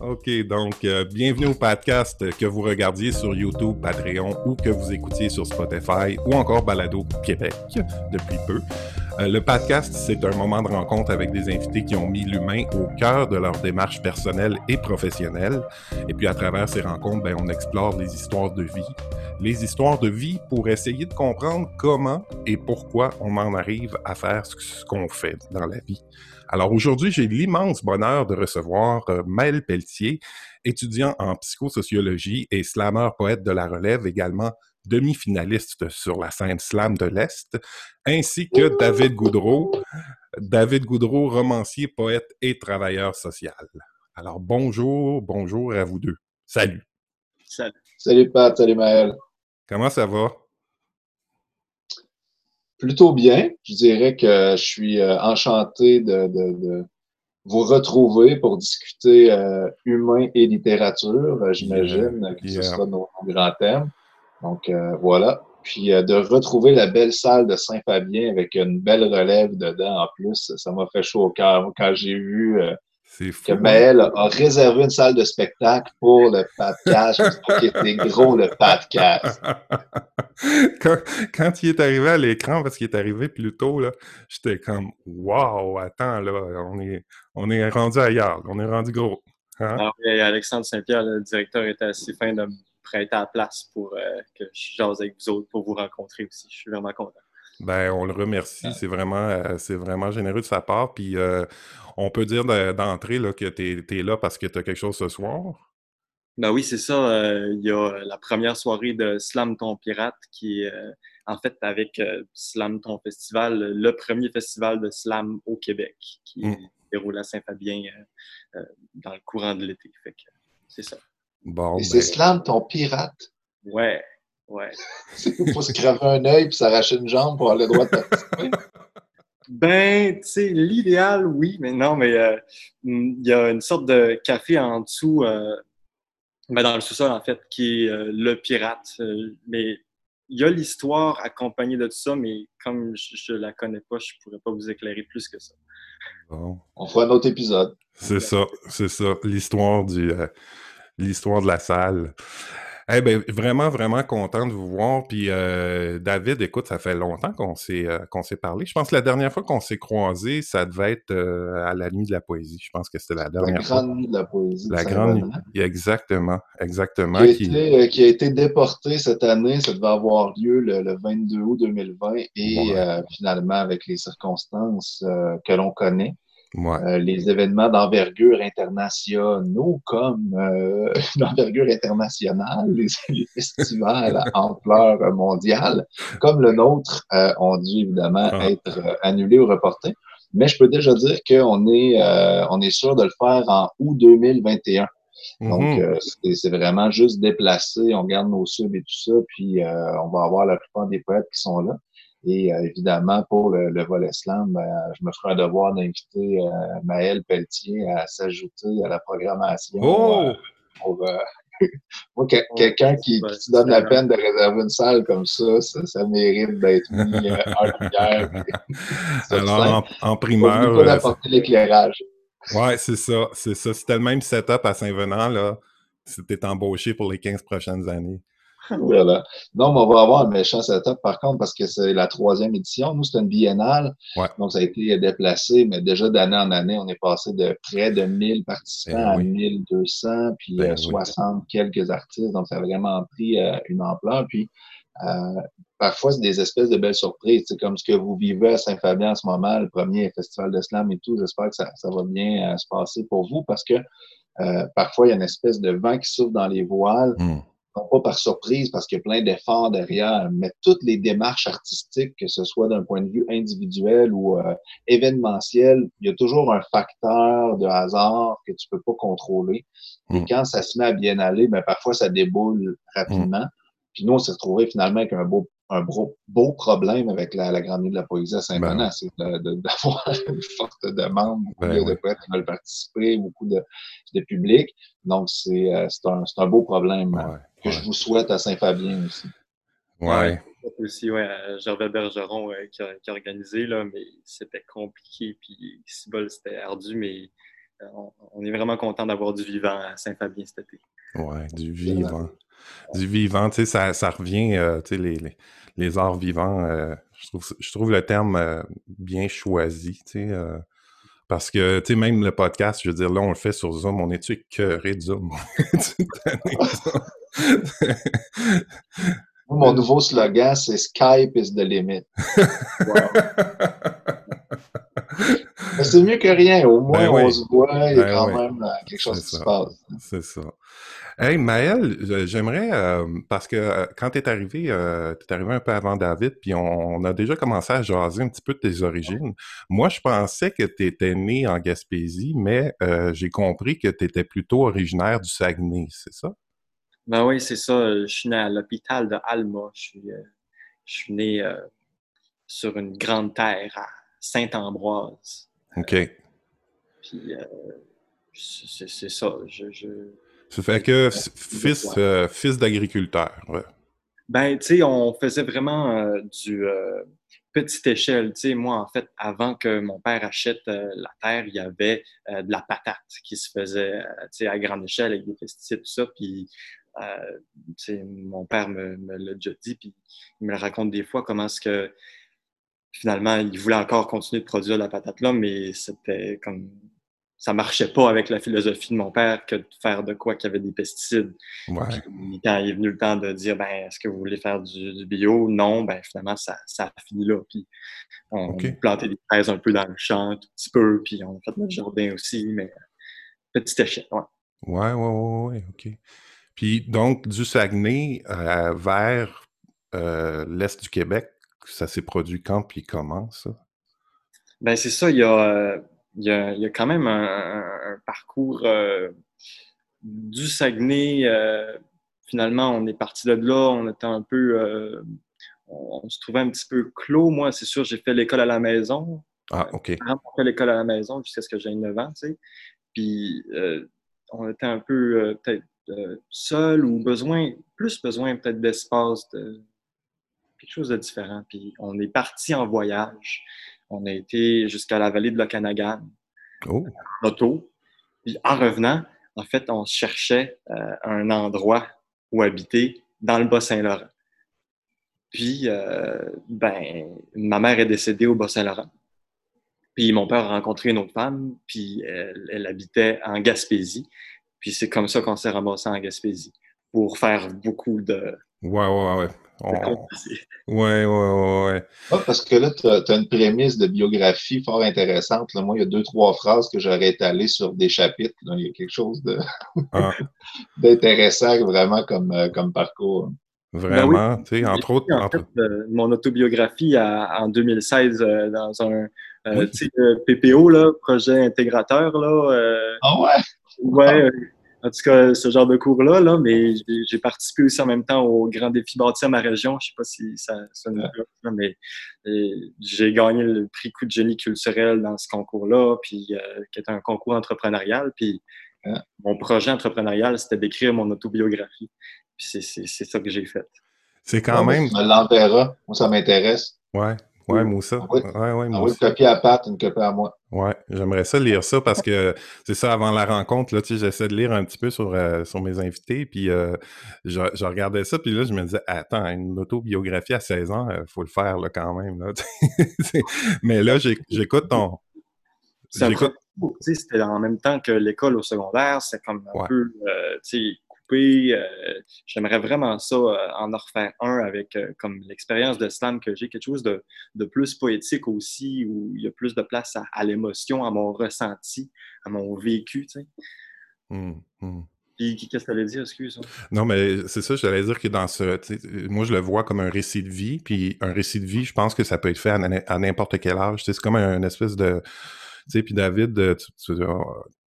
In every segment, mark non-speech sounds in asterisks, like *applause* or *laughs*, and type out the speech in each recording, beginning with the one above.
OK, donc euh, bienvenue au podcast que vous regardiez sur YouTube, Patreon ou que vous écoutiez sur Spotify ou encore Balado Québec depuis peu. Euh, le podcast, c'est un moment de rencontre avec des invités qui ont mis l'humain au cœur de leur démarche personnelle et professionnelle. Et puis à travers ces rencontres, ben, on explore les histoires de vie. Les histoires de vie pour essayer de comprendre comment et pourquoi on en arrive à faire ce qu'on fait dans la vie. Alors aujourd'hui, j'ai l'immense bonheur de recevoir euh, Maël Pelletier, étudiant en psychosociologie et slammer poète de la relève, également demi-finaliste sur la scène slam de l'Est, ainsi que David Goudreau, David Goudreau, romancier, poète et travailleur social. Alors bonjour, bonjour à vous deux. Salut. Salut. Salut Pat, salut Maël. Comment ça va? Plutôt bien. Je dirais que je suis euh, enchanté de, de, vous retrouver pour discuter euh, humain et littérature. Euh, j'imagine que ce sera nos, grands thèmes. Donc voilà. Puis de retrouver la belle salle de Saint-Fabien avec une belle relève dedans en plus, ça m'a fait chaud au cœur. Quand j'ai vu que Maël a réservé une salle de spectacle pour le podcast. qui était gros, le podcast. *laughs* quand, quand, il est arrivé à l'écran, parce qu'il est arrivé plus tôt, j'étais comme Wow, attends, là, on est, on est rendu ailleurs, on est rendu gros. Hein? Ah Alexandre Saint-Pierre, le directeur, était assez fin de me prêter à la place pour euh, que je jase avec vous autres pour vous rencontrer aussi. Je suis vraiment content. Ben, on le remercie. C'est vraiment, euh, c'est vraiment généreux de sa part. Puis, euh, on peut dire d'entrée que tu es, là parce que tu as quelque chose ce soir? Ben oui, c'est ça. Euh, il y a la première soirée de Slam Ton Pirate qui est en fait avec Slam Ton Festival, le premier festival de slam au Québec qui mmh. déroule à Saint-Fabien dans le courant de l'été. Fait que c'est ça. Bon, Et c'est ben Slam Ton Pirate? Ouais. Ouais. Il *laughs* faut se craver un œil puis s'arracher une jambe pour avoir le droit de participer. Ben, tu sais, l'idéal, oui, mais non, mais euh, il y a une sorte de café en dessous, euh, ben dans le sous-sol, en fait, qui est euh, le pirate. mais il y a l'histoire accompagnée de tout ça, mais comme je ne la connais pas, je ne pourrais pas vous éclairer plus que ça. On fera un autre épisode. C'est ça, c'est ça. L'histoire du l'histoire de la salle. Eh bien, vraiment, vraiment content de vous voir. Puis euh, David, écoute, ça fait longtemps qu'on s'est euh, qu'on s'est parlé. Je pense que la dernière fois qu'on s'est croisés, ça devait être euh, à la nuit de la poésie. Je pense que c'était la dernière fois. La grande nuit de la poésie. La grande nuit. Exactement, exactement. Qui a, été, qui a, été, déporté cette année. Ça devait avoir lieu le, 22 août 2020 et finalement, avec les circonstances que l'on connaît, euh, les événements d'envergure internationaux comme euh, *laughs* d'envergure internationale, les, festivals à ampleur mondiale, comme le nôtre, euh, ont dû évidemment ah. être euh, annulés ou reportés. Mais je peux déjà dire qu'on est, on est sûr de le faire en août 2021. Donc, mm-hmm. c'est vraiment juste déplacé, on garde nos subs et tout ça, puis on va avoir la plupart des poètes qui sont là. Et euh, évidemment, pour le, volet slam, ben, je me ferai un devoir d'inviter euh, Maël Pelletier à s'ajouter à la programmation. Oh! moi, *laughs* quelqu'un qui, qui, donne la peine de réserver une salle comme ça, ça, mérite d'être mis en lumière. *laughs* *laughs* Alors, en, primeur. d'apporter l'éclairage. Ouais, c'est ça, c'est ça. C'était le même setup à Saint-Venant, là. C'était embauché pour les 15 prochaines années. Voilà. Non, mais on va avoir un méchant setup par contre parce que c'est la troisième édition. Nous, c'est une biennale. Donc, ça a été déplacé, mais déjà d'année en année, on est passé de près de 1000 participants ben à 1200, puis 60 ben quelques artistes. Donc, ça a vraiment pris euh, une ampleur. Puis, euh, parfois, c'est des espèces de belles surprises. C'est comme ce que vous vivez à Saint-Fabien en ce moment, le premier festival de slam et tout. J'espère que ça, ça, va bien euh, se passer pour vous parce que parfois, il y a une espèce de vent qui souffle dans les voiles. Pas par surprise parce qu'il y a plein d'efforts derrière, mais toutes les démarches artistiques, que ce soit d'un point de vue individuel ou euh, événementiel, il y a toujours un facteur de hasard que tu peux pas contrôler. Et mm. quand ça se met à bien aller, ben parfois ça déboule rapidement. Mm. Puis nous, on s'est retrouvé finalement avec un beau un beau, beau problème avec la, la Grande Nuit de la Poésie à ben c'est *laughs* d'avoir une forte demande, beaucoup ben de poètes qui veulent participer, beaucoup de, de public. Donc, c'est euh, un, un beau problème que je vous souhaite à Saint-Fabien aussi. Ouais. Aussi, ouais, Gervais Bergeron qui, a, qui, a, organisé, là, mais c'était compliqué, puis c'était ardu, mais on, est vraiment content d'avoir du vivant à Saint-Fabien cet été. Ouais, du vivant. Du vivant, tu sais, ça, ça revient, euh, tu sais, les, les, les, arts vivants, euh, je, trouve, je trouve le terme euh, bien choisi, tu sais, parce que, tu sais, même le podcast, je veux dire, là, on le fait sur Zoom, on est-tu écœuré de Zoom? *laughs* Mon nouveau slogan, c'est Skype is the limit. c'est mieux que rien. Au moins, ben on se voit, il y a ben quand même quelque chose qui se passe. C'est ça. Hey, Maël, j'aimerais, euh, parce que euh, quand tu es arrivé, tu es arrivé un peu avant David, puis on, a déjà commencé à jaser un petit peu de tes origines. Moi, je pensais que tu étais né en Gaspésie, mais j'ai compris que tu étais plutôt originaire du Saguenay, c'est ça? Ben oui, c'est ça. Je suis né à l'hôpital de Alma. Je suis, je suis né sur une grande terre à Saint-Ambroise. OK. Puis, euh, c'est ça. Je, je... Ça fait que fils, euh, fils d'agriculteur. Ben, tu sais, on faisait vraiment euh, du petite échelle. Tu sais, moi, en fait, avant que mon père achète la terre, il y avait de la patate qui se faisait, tu sais, à grande échelle avec des pesticides, tout ça. Puis, mon père me, me l'a déjà dit, puis il me le raconte des fois, comment est-ce que finalement, il voulait encore continuer de produire la patate là, mais c'était comme ça marchait pas avec la philosophie de mon père que de faire de quoi qu'il y avait des pesticides. quand il est venu le temps de dire ben est-ce que vous voulez faire du, bio? Non, ben finalement ça, ça, a fini là. Puis on a planté des fraises un peu dans le champ, un tout petit peu, puis on a fait notre jardin aussi, mais petit échec. Ouais. Ouais, ouais, ouais, ok. Puis donc du Saguenay euh, vers euh, l'est du Québec, ça s'est produit quand puis comment, ça? Ben, c'est ça. Il y, a, euh, il, y a, il y a, quand même un, parcours euh, du Saguenay. Euh, finalement, on est parti de là. On était un peu. On, se trouvait un petit peu clos. Moi, c'est sûr, j'ai fait l'école à la maison. Ah, OK. J'ai fait l'école à la maison jusqu'à ce que j'ai 9 ans, tu sais. Puis, on était un peu peut-être seul ou besoin, plus besoin peut-être d'espace, de, quelque chose de différent. Puis on est parti en voyage. On a été jusqu'à la vallée de l'Okanagan oh. en auto. Puis en revenant, en fait, on cherchait euh, un endroit où habiter dans le Bas-Saint-Laurent. Puis, euh, ben, ma mère est décédée au Bas-Saint-Laurent. Puis mon père a rencontré une autre femme, puis elle, elle habitait en Gaspésie. Puis c'est comme ça qu'on s'est ramassé en Gaspésie pour faire beaucoup de, Ouais, ouais, ouais. Ouais, ouais, ouais, ouais. parce que là, tu as, une prémisse de biographie fort intéressante. Là. Moi, il y a deux, trois phrases que j'aurais étalées sur des chapitres. Il y a quelque chose de ah. *laughs* d'intéressant vraiment comme, euh, comme parcours. Vraiment, ben tu sais, entre autres. En fait, euh, mon autobiographie en 2016 euh, dans un PPO, là, projet intégrateur. Là, ah ouais? Ouais, en tout cas, ce genre de cours-là, là, mais j'ai participé aussi en même temps au Grand Défi bâti à ma région. Je ne sais pas si ça sonne bien, mais j'ai gagné le prix coup de génie culturel dans ce concours-là, puis euh, qui est un concours entrepreneurial. Puis mon projet entrepreneurial, c'était d'écrire mon autobiographie. Puis c'est ça que j'ai fait. C'est quand même. On l'enverra. Moi, ça m'intéresse. Ouais. Ouais, Moussa. Ah oui, ouais, ouais, ah oui, une copie à Pat, une copie à moi. Ouais, j'aimerais ça lire ça parce que c'est ça, avant la rencontre, là, tu sais, j'essaie de lire un petit peu sur, euh, sur mes invités, puis euh, je, je, regardais ça, puis là, je me disais, attends, une autobiographie à 16 ans, il euh, faut le faire, là, quand même, là. *laughs* Mais là, j'écoute ton... C'était en même temps que l'école au secondaire, c'est comme un peu, tu sais, euh, j'aimerais vraiment ça, euh, en refaire un avec euh, comme l'expérience de slam que j'ai, quelque chose de, plus poétique aussi, où il y a plus de place à, l'émotion, à mon ressenti, à mon vécu. Tu sais. Hum, hum. qu'est-ce que tu allais dire, excuse? Non, mais c'est ça, j'allais dire que dans ce. Moi, je le vois comme un récit de vie, puis un récit de vie, je pense que ça peut être fait à, n'importe quel âge. C'est comme un, une espèce de. Tu sais, puis David, tu, tu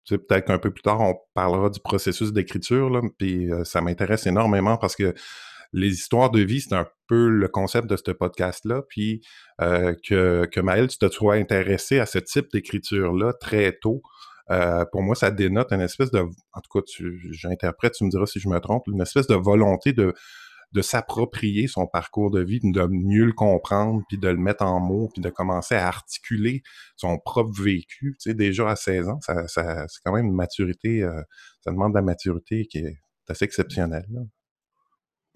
peut-être qu'un peu plus tard, on parlera du processus d'écriture, puis euh, ça m'intéresse énormément parce que les histoires de vie, c'est un peu le concept de ce podcast-là, puis euh, que, que Maël, tu te sois intéressé à ce type d'écriture-là très tôt. Euh, pour moi, ça dénote une espèce de, en tout cas, j'interprète, tu me diras si je me trompe, une espèce de volonté de, de s'approprier son parcours de vie, de mieux le comprendre, puis de le mettre en mots, puis de commencer à articuler son propre vécu. Tu sais, déjà à 16 ans, ça, c'est quand même une maturité, euh, ça demande de la maturité qui est assez exceptionnelle.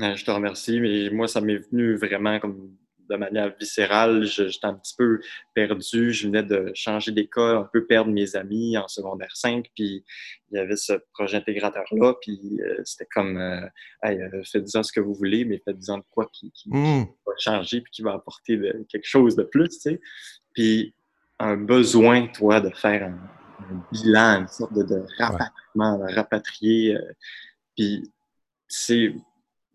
Je te remercie, mais moi, ça m'est venu vraiment comme de manière viscérale. J'étais un petit peu perdu. Je venais de changer d'école, un peu perdre mes amis en secondaire 5. Puis il y avait ce projet intégrateur-là. Puis euh, c'était comme, euh, hey, euh, faites-en ce que vous voulez, mais faites-en de quoi qui, mmh. va changer puis qui va apporter quelque chose de plus, tu sais. Puis un besoin, toi, de faire un, bilan, une sorte de, rapatriement, de rapatrier. puis c'est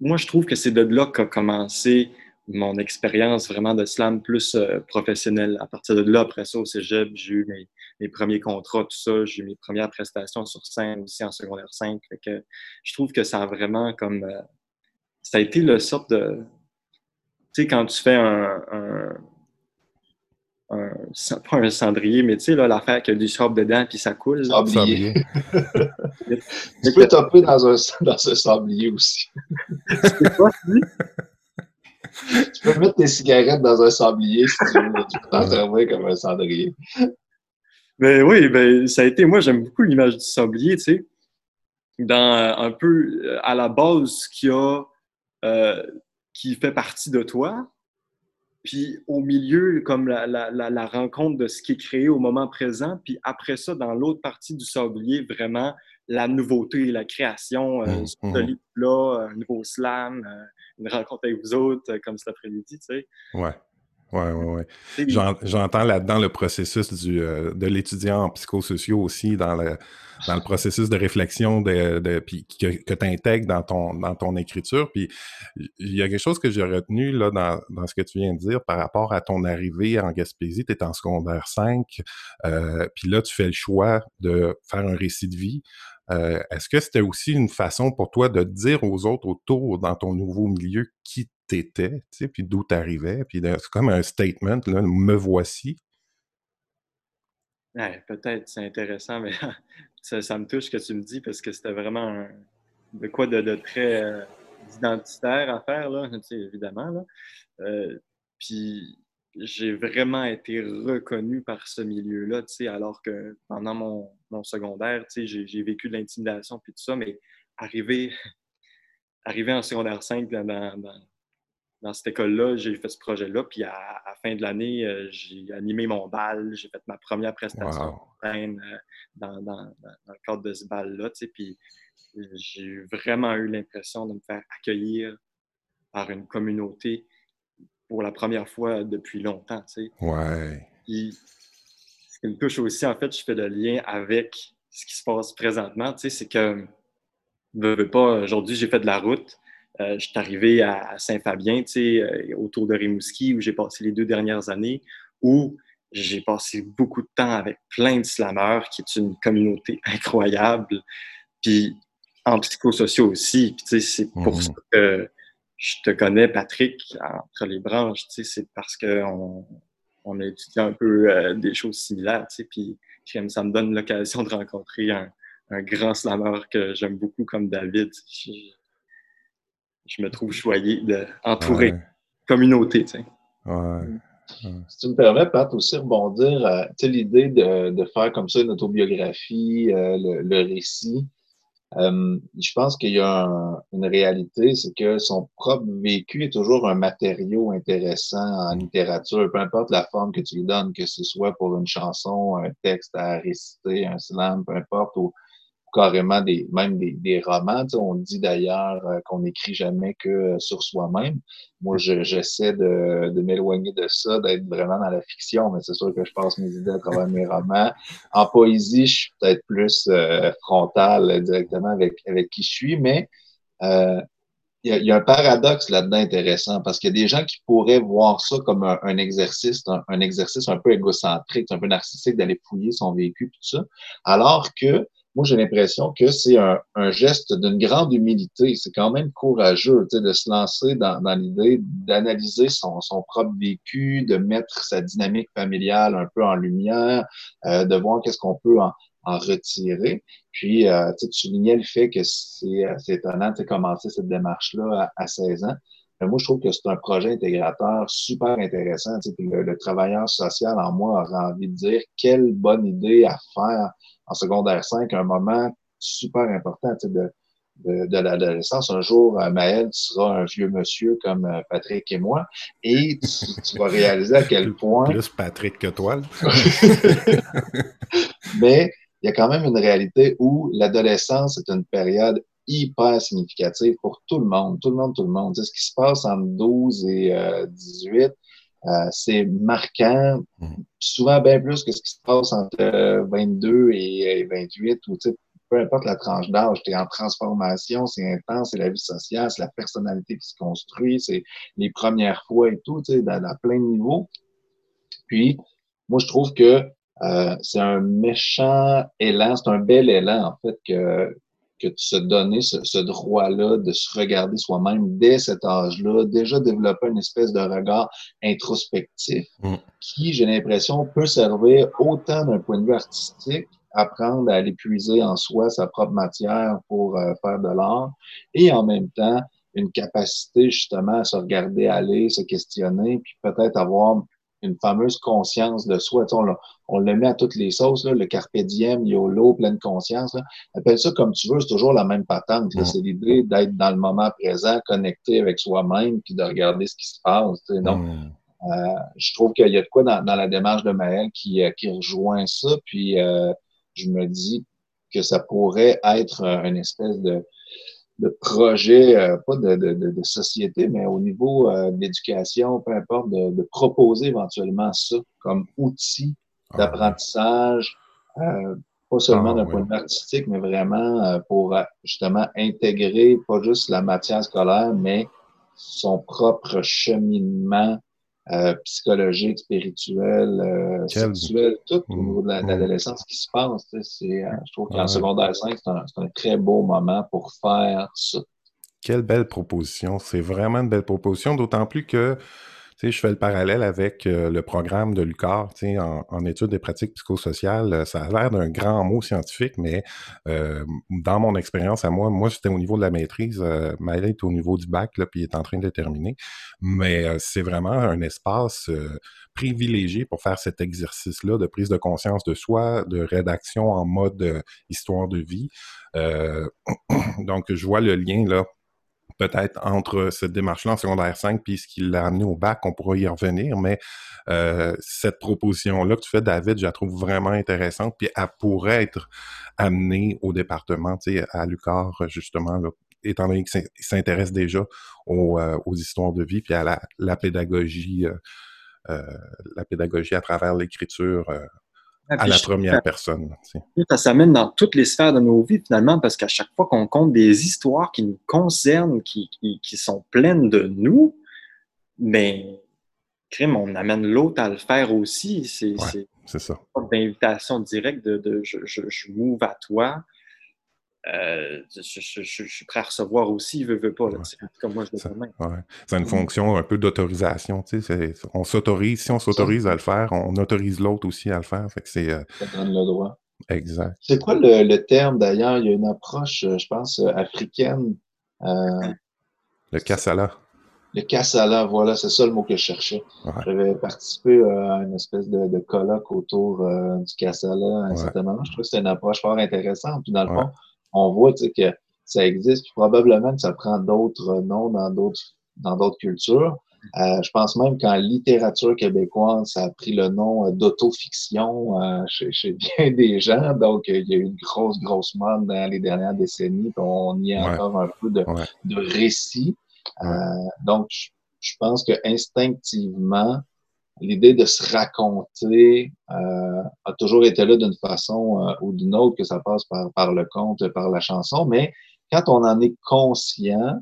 moi, je trouve que c'est de là qu'a commencé mon expérience vraiment de slam plus euh, professionnelle. À partir de là, après ça, au cégep, j'ai eu mes, premiers contrats, tout ça. J'ai eu mes premières prestations sur scène aussi en secondaire 5. que je trouve que ça a vraiment comme... Euh, ça a été le sorte de... Tu sais, quand tu fais un... un, pas un cendrier, mais tu sais, l'affaire qui a du sable dedans puis ça coule. Sablier. *laughs* *laughs* tu peux taper dans un, dans un sablier aussi. C'est tu peux mettre tes cigarettes dans un sablier si tu veux. Tu peux t'en servir comme un cendrier. Mais ben oui, ben, ça a été. Moi, j'aime beaucoup l'image du sablier, tu sais. Dans euh, un peu euh, à la base qui a. Euh, qui fait partie de toi, puis au milieu, comme la, la, la, rencontre de ce qui est créé au moment présent, puis après ça, dans l'autre partie du sablier, vraiment la nouveauté, la création, euh, mmh, ce mmh. là un nouveau slam, une rencontre avec vous autres euh, comme cet après-midi, tu sais. Ouais. Ouais, ouais, ouais. J'entends là-dedans le processus du, euh, de l'étudiant en psychosociaux aussi, dans le, dans le processus de réflexion de, de puis que, que tu intègres dans ton, dans ton écriture. Puis il y a quelque chose que j'ai retenu là, dans, dans ce que tu viens de dire par rapport à ton arrivée en Gaspésie. Tu es en secondaire 5, euh, puis là, tu fais le choix de faire un récit de vie. Euh, est-ce que c'était aussi une façon pour toi de dire aux autres autour dans ton nouveau milieu qui t'étais, tu puis d'où t'arrivais, puis c'est comme un statement, là, me voici? peut-être, c'est intéressant, mais *laughs* ça, me touche ce que tu me dis parce que c'était vraiment de quoi de, très euh, identitaire à faire, là, évidemment. Euh, puis j'ai vraiment été reconnu par ce milieu-là, alors que pendant mon, mon secondaire, j'ai vécu de l'intimidation puis tout ça, mais arrivé, *laughs* arrivé en secondaire 5 dans, dans, cette école-là, j'ai fait ce projet-là, puis à, la fin de l'année, euh, j'ai animé mon bal, j'ai fait ma première prestation euh, dans, dans, le cadre de ce bal-là, puis j'ai vraiment eu l'impression de me faire accueillir par une communauté pour la première fois depuis longtemps, tu sais. Ouais. Puis, me touche aussi, en fait, je fais le lien avec ce qui se passe présentement, tu sais, c'est que, veux pas, aujourd'hui, j'ai fait de la route. Euh, je suis arrivé à Saint-Fabien, tu sais, euh, autour de Rimouski, où j'ai passé les deux dernières années, où j'ai passé beaucoup de temps avec plein de slammeurs, qui est une communauté *laughs* incroyable. Puis en psychosociaux aussi. Puis, tu sais, c'est pour mmh. ça que je te connais, Patrick, entre les branches, tu sais, c'est parce qu'on on a étudié un peu euh, des choses similaires, tu sais, puis ça me donne l'occasion de rencontrer un, grand slammer que j'aime beaucoup comme David. Je, me trouve choyé d'entourer ouais. communauté, tu sais. Ouais. Si tu me permets, Pat, aussi rebondir à l'idée de, de, faire comme ça une autobiographie, euh, le, récit. Euh, je pense qu'il y a une réalité, c'est que son propre vécu est toujours un matériau intéressant en littérature, peu importe la forme que tu lui donnes, que ce soit pour une chanson, un texte à réciter, un slam, peu importe, ou carrément des, même des, des romans. on dit d'ailleurs euh, qu'on n'écrit jamais que euh, sur soi-même. Moi, j'essaie de, de m'éloigner de ça, d'être vraiment dans la fiction, mais c'est sûr que je passe mes idées à travers mes romans. En poésie, je suis peut-être plus euh, frontal directement avec, avec qui je suis, mais il y, a, un paradoxe là-dedans intéressant parce qu'il y a des gens qui pourraient voir ça comme un, exercice, un, exercice un peu égocentrique, un peu narcissique d'aller fouiller son vécu tout ça, alors que moi, j'ai l'impression que c'est un, un, geste d'une grande humilité. C'est quand même courageux de se lancer dans, dans l'idée d'analyser son, son, propre vécu, de mettre sa dynamique familiale un peu en lumière, euh, de voir qu'est-ce qu'on peut en, en retirer. Puis, euh, tu soulignais le fait que c'est étonnant de commencer cette démarche-là à, 16 ans. Mais moi, je trouve que c'est un projet intégrateur super intéressant. Le, le, travailleur social en moi aurait envie de dire quelle bonne idée à faire en secondaire 5, un moment super important de, de, de l'adolescence. Un jour, euh, Maël, tu seras un vieux monsieur comme euh, Patrick et moi, et tu, vas réaliser à quel point... Plus Patrick que toi. *laughs* Mais il y a quand même une réalité où l'adolescence est une période hyper significative pour tout le monde, tout le monde, tout le monde. ce qui se passe entre 12 et 18, euh, c'est marquant, mmh. souvent bien plus que ce qui se passe entre 22 et 28, ou peu importe la tranche d'âge, tu es en transformation, c'est intense, c'est la vie sociale, c'est la personnalité qui se construit, c'est les premières fois et tout, tu sais, dans, plein de niveaux. Puis, moi, je trouve que euh, c'est un méchant élan, c'est un bel élan, en fait, que, que se donner ce, droit-là de se regarder soi-même dès cet âge-là, déjà développer une espèce de regard introspectif mm. qui, j'ai l'impression, peut servir autant d'un point de vue artistique apprendre à aller puiser en soi sa propre matière pour euh, faire de l'art et en même temps une capacité justement à se regarder aller, se questionner, puis peut-être avoir une fameuse conscience de soi. on, on, le met à toutes les sauces, là, le carpe diem, YOLO, pleine conscience. Appelle ça comme tu veux, c'est toujours la même patente. C'est l'idée d'être dans le moment présent, connecté avec soi-même, puis de regarder ce qui se passe. Donc, mm. euh, je trouve qu'il y a de quoi dans, la démarche de Maël qui, euh, qui rejoint ça. Puis, euh, je me dis que ça pourrait être une espèce de, de projet, euh, pas de, de, de, société, mais au niveau euh, de l'éducation, peu importe, de, proposer éventuellement ça comme outil ah d'apprentissage, euh, pas seulement ah d'un point de vue artistique, mais vraiment pour justement intégrer pas juste la matière scolaire, mais son propre cheminement euh, psychologique, spirituel, euh, sexuel, tout au niveau de mm. l'adolescence qui se passe. C'est, euh, je trouve qu'en secondaire 5, c'est un, un, très beau moment pour faire ça. Quelle belle proposition. C'est vraiment une belle proposition, d'autant plus que je fais le parallèle avec euh, le programme de l'UCAR, en, en études des pratiques psychosociales. Euh, ça a l'air d'un grand mot scientifique, mais euh, dans mon expérience à moi, moi, c'était au niveau de la maîtrise. Euh, est au niveau du bac, là, puis il est en train de terminer. Mais c'est vraiment un espace privilégié pour faire cet exercice-là de prise de conscience de soi, de rédaction en mode histoire de vie. *clears throat* donc, je vois le lien là peut-être entre cette démarche-là en secondaire 5 puis ce qui l'a amené au bac, on pourra y revenir, mais euh, cette proposition-là que tu fais, David, je la trouve vraiment intéressante, puis elle pourrait être amenée au département, tu sais, à Lucar, justement, là, étant donné qu'il s'intéresse déjà aux, euh, aux, histoires de vie, puis à la, la pédagogie, euh, euh la pédagogie à travers l'écriture ah, à la première personne. Ça s'amène dans toutes les sphères de nos vies, finalement, parce qu'à chaque fois qu'on compte des histoires qui nous concernent, qui, qui, sont pleines de nous, mais crime, on amène l'autre à le faire aussi. C'est c'est ça. d'invitation directe de, de je, je, je m'ouvre à toi. Euh, je, suis prêt à recevoir aussi, il veut, veut pas. Comme moi, je le fais C'est une fonction un peu d'autorisation. On s'autorise, si on s'autorise à le faire, on autorise l'autre aussi à le faire. Fait que c'est, euh, Ça donne le droit. Exact. C'est quoi le, terme d'ailleurs? Il y a une approche, euh, je pense, africaine. le kassala. Le kassala, voilà, c'est ça le mot que je cherchais. J'avais participé à une espèce de, colloque autour du kassala à un certain moment. Je trouve que c'est une approche fort intéressante. Puis dans le fond, on voit que ça existe, probablement que ça prend d'autres noms dans d'autres dans d'autres cultures. Euh, je pense même qu'en littérature québécoise, ça a pris le nom euh, d'autofiction euh, chez, chez, bien *laughs* des gens. Donc, il y a eu une grosse, grosse mode dans les dernières décennies. On y a encore un peu de, de récit. donc, je pense que instinctivement, l'idée de se raconter euh, a toujours été là d'une façon euh, ou d'une autre, que ça passe par, par le conte, par la chanson, mais quand on en est conscient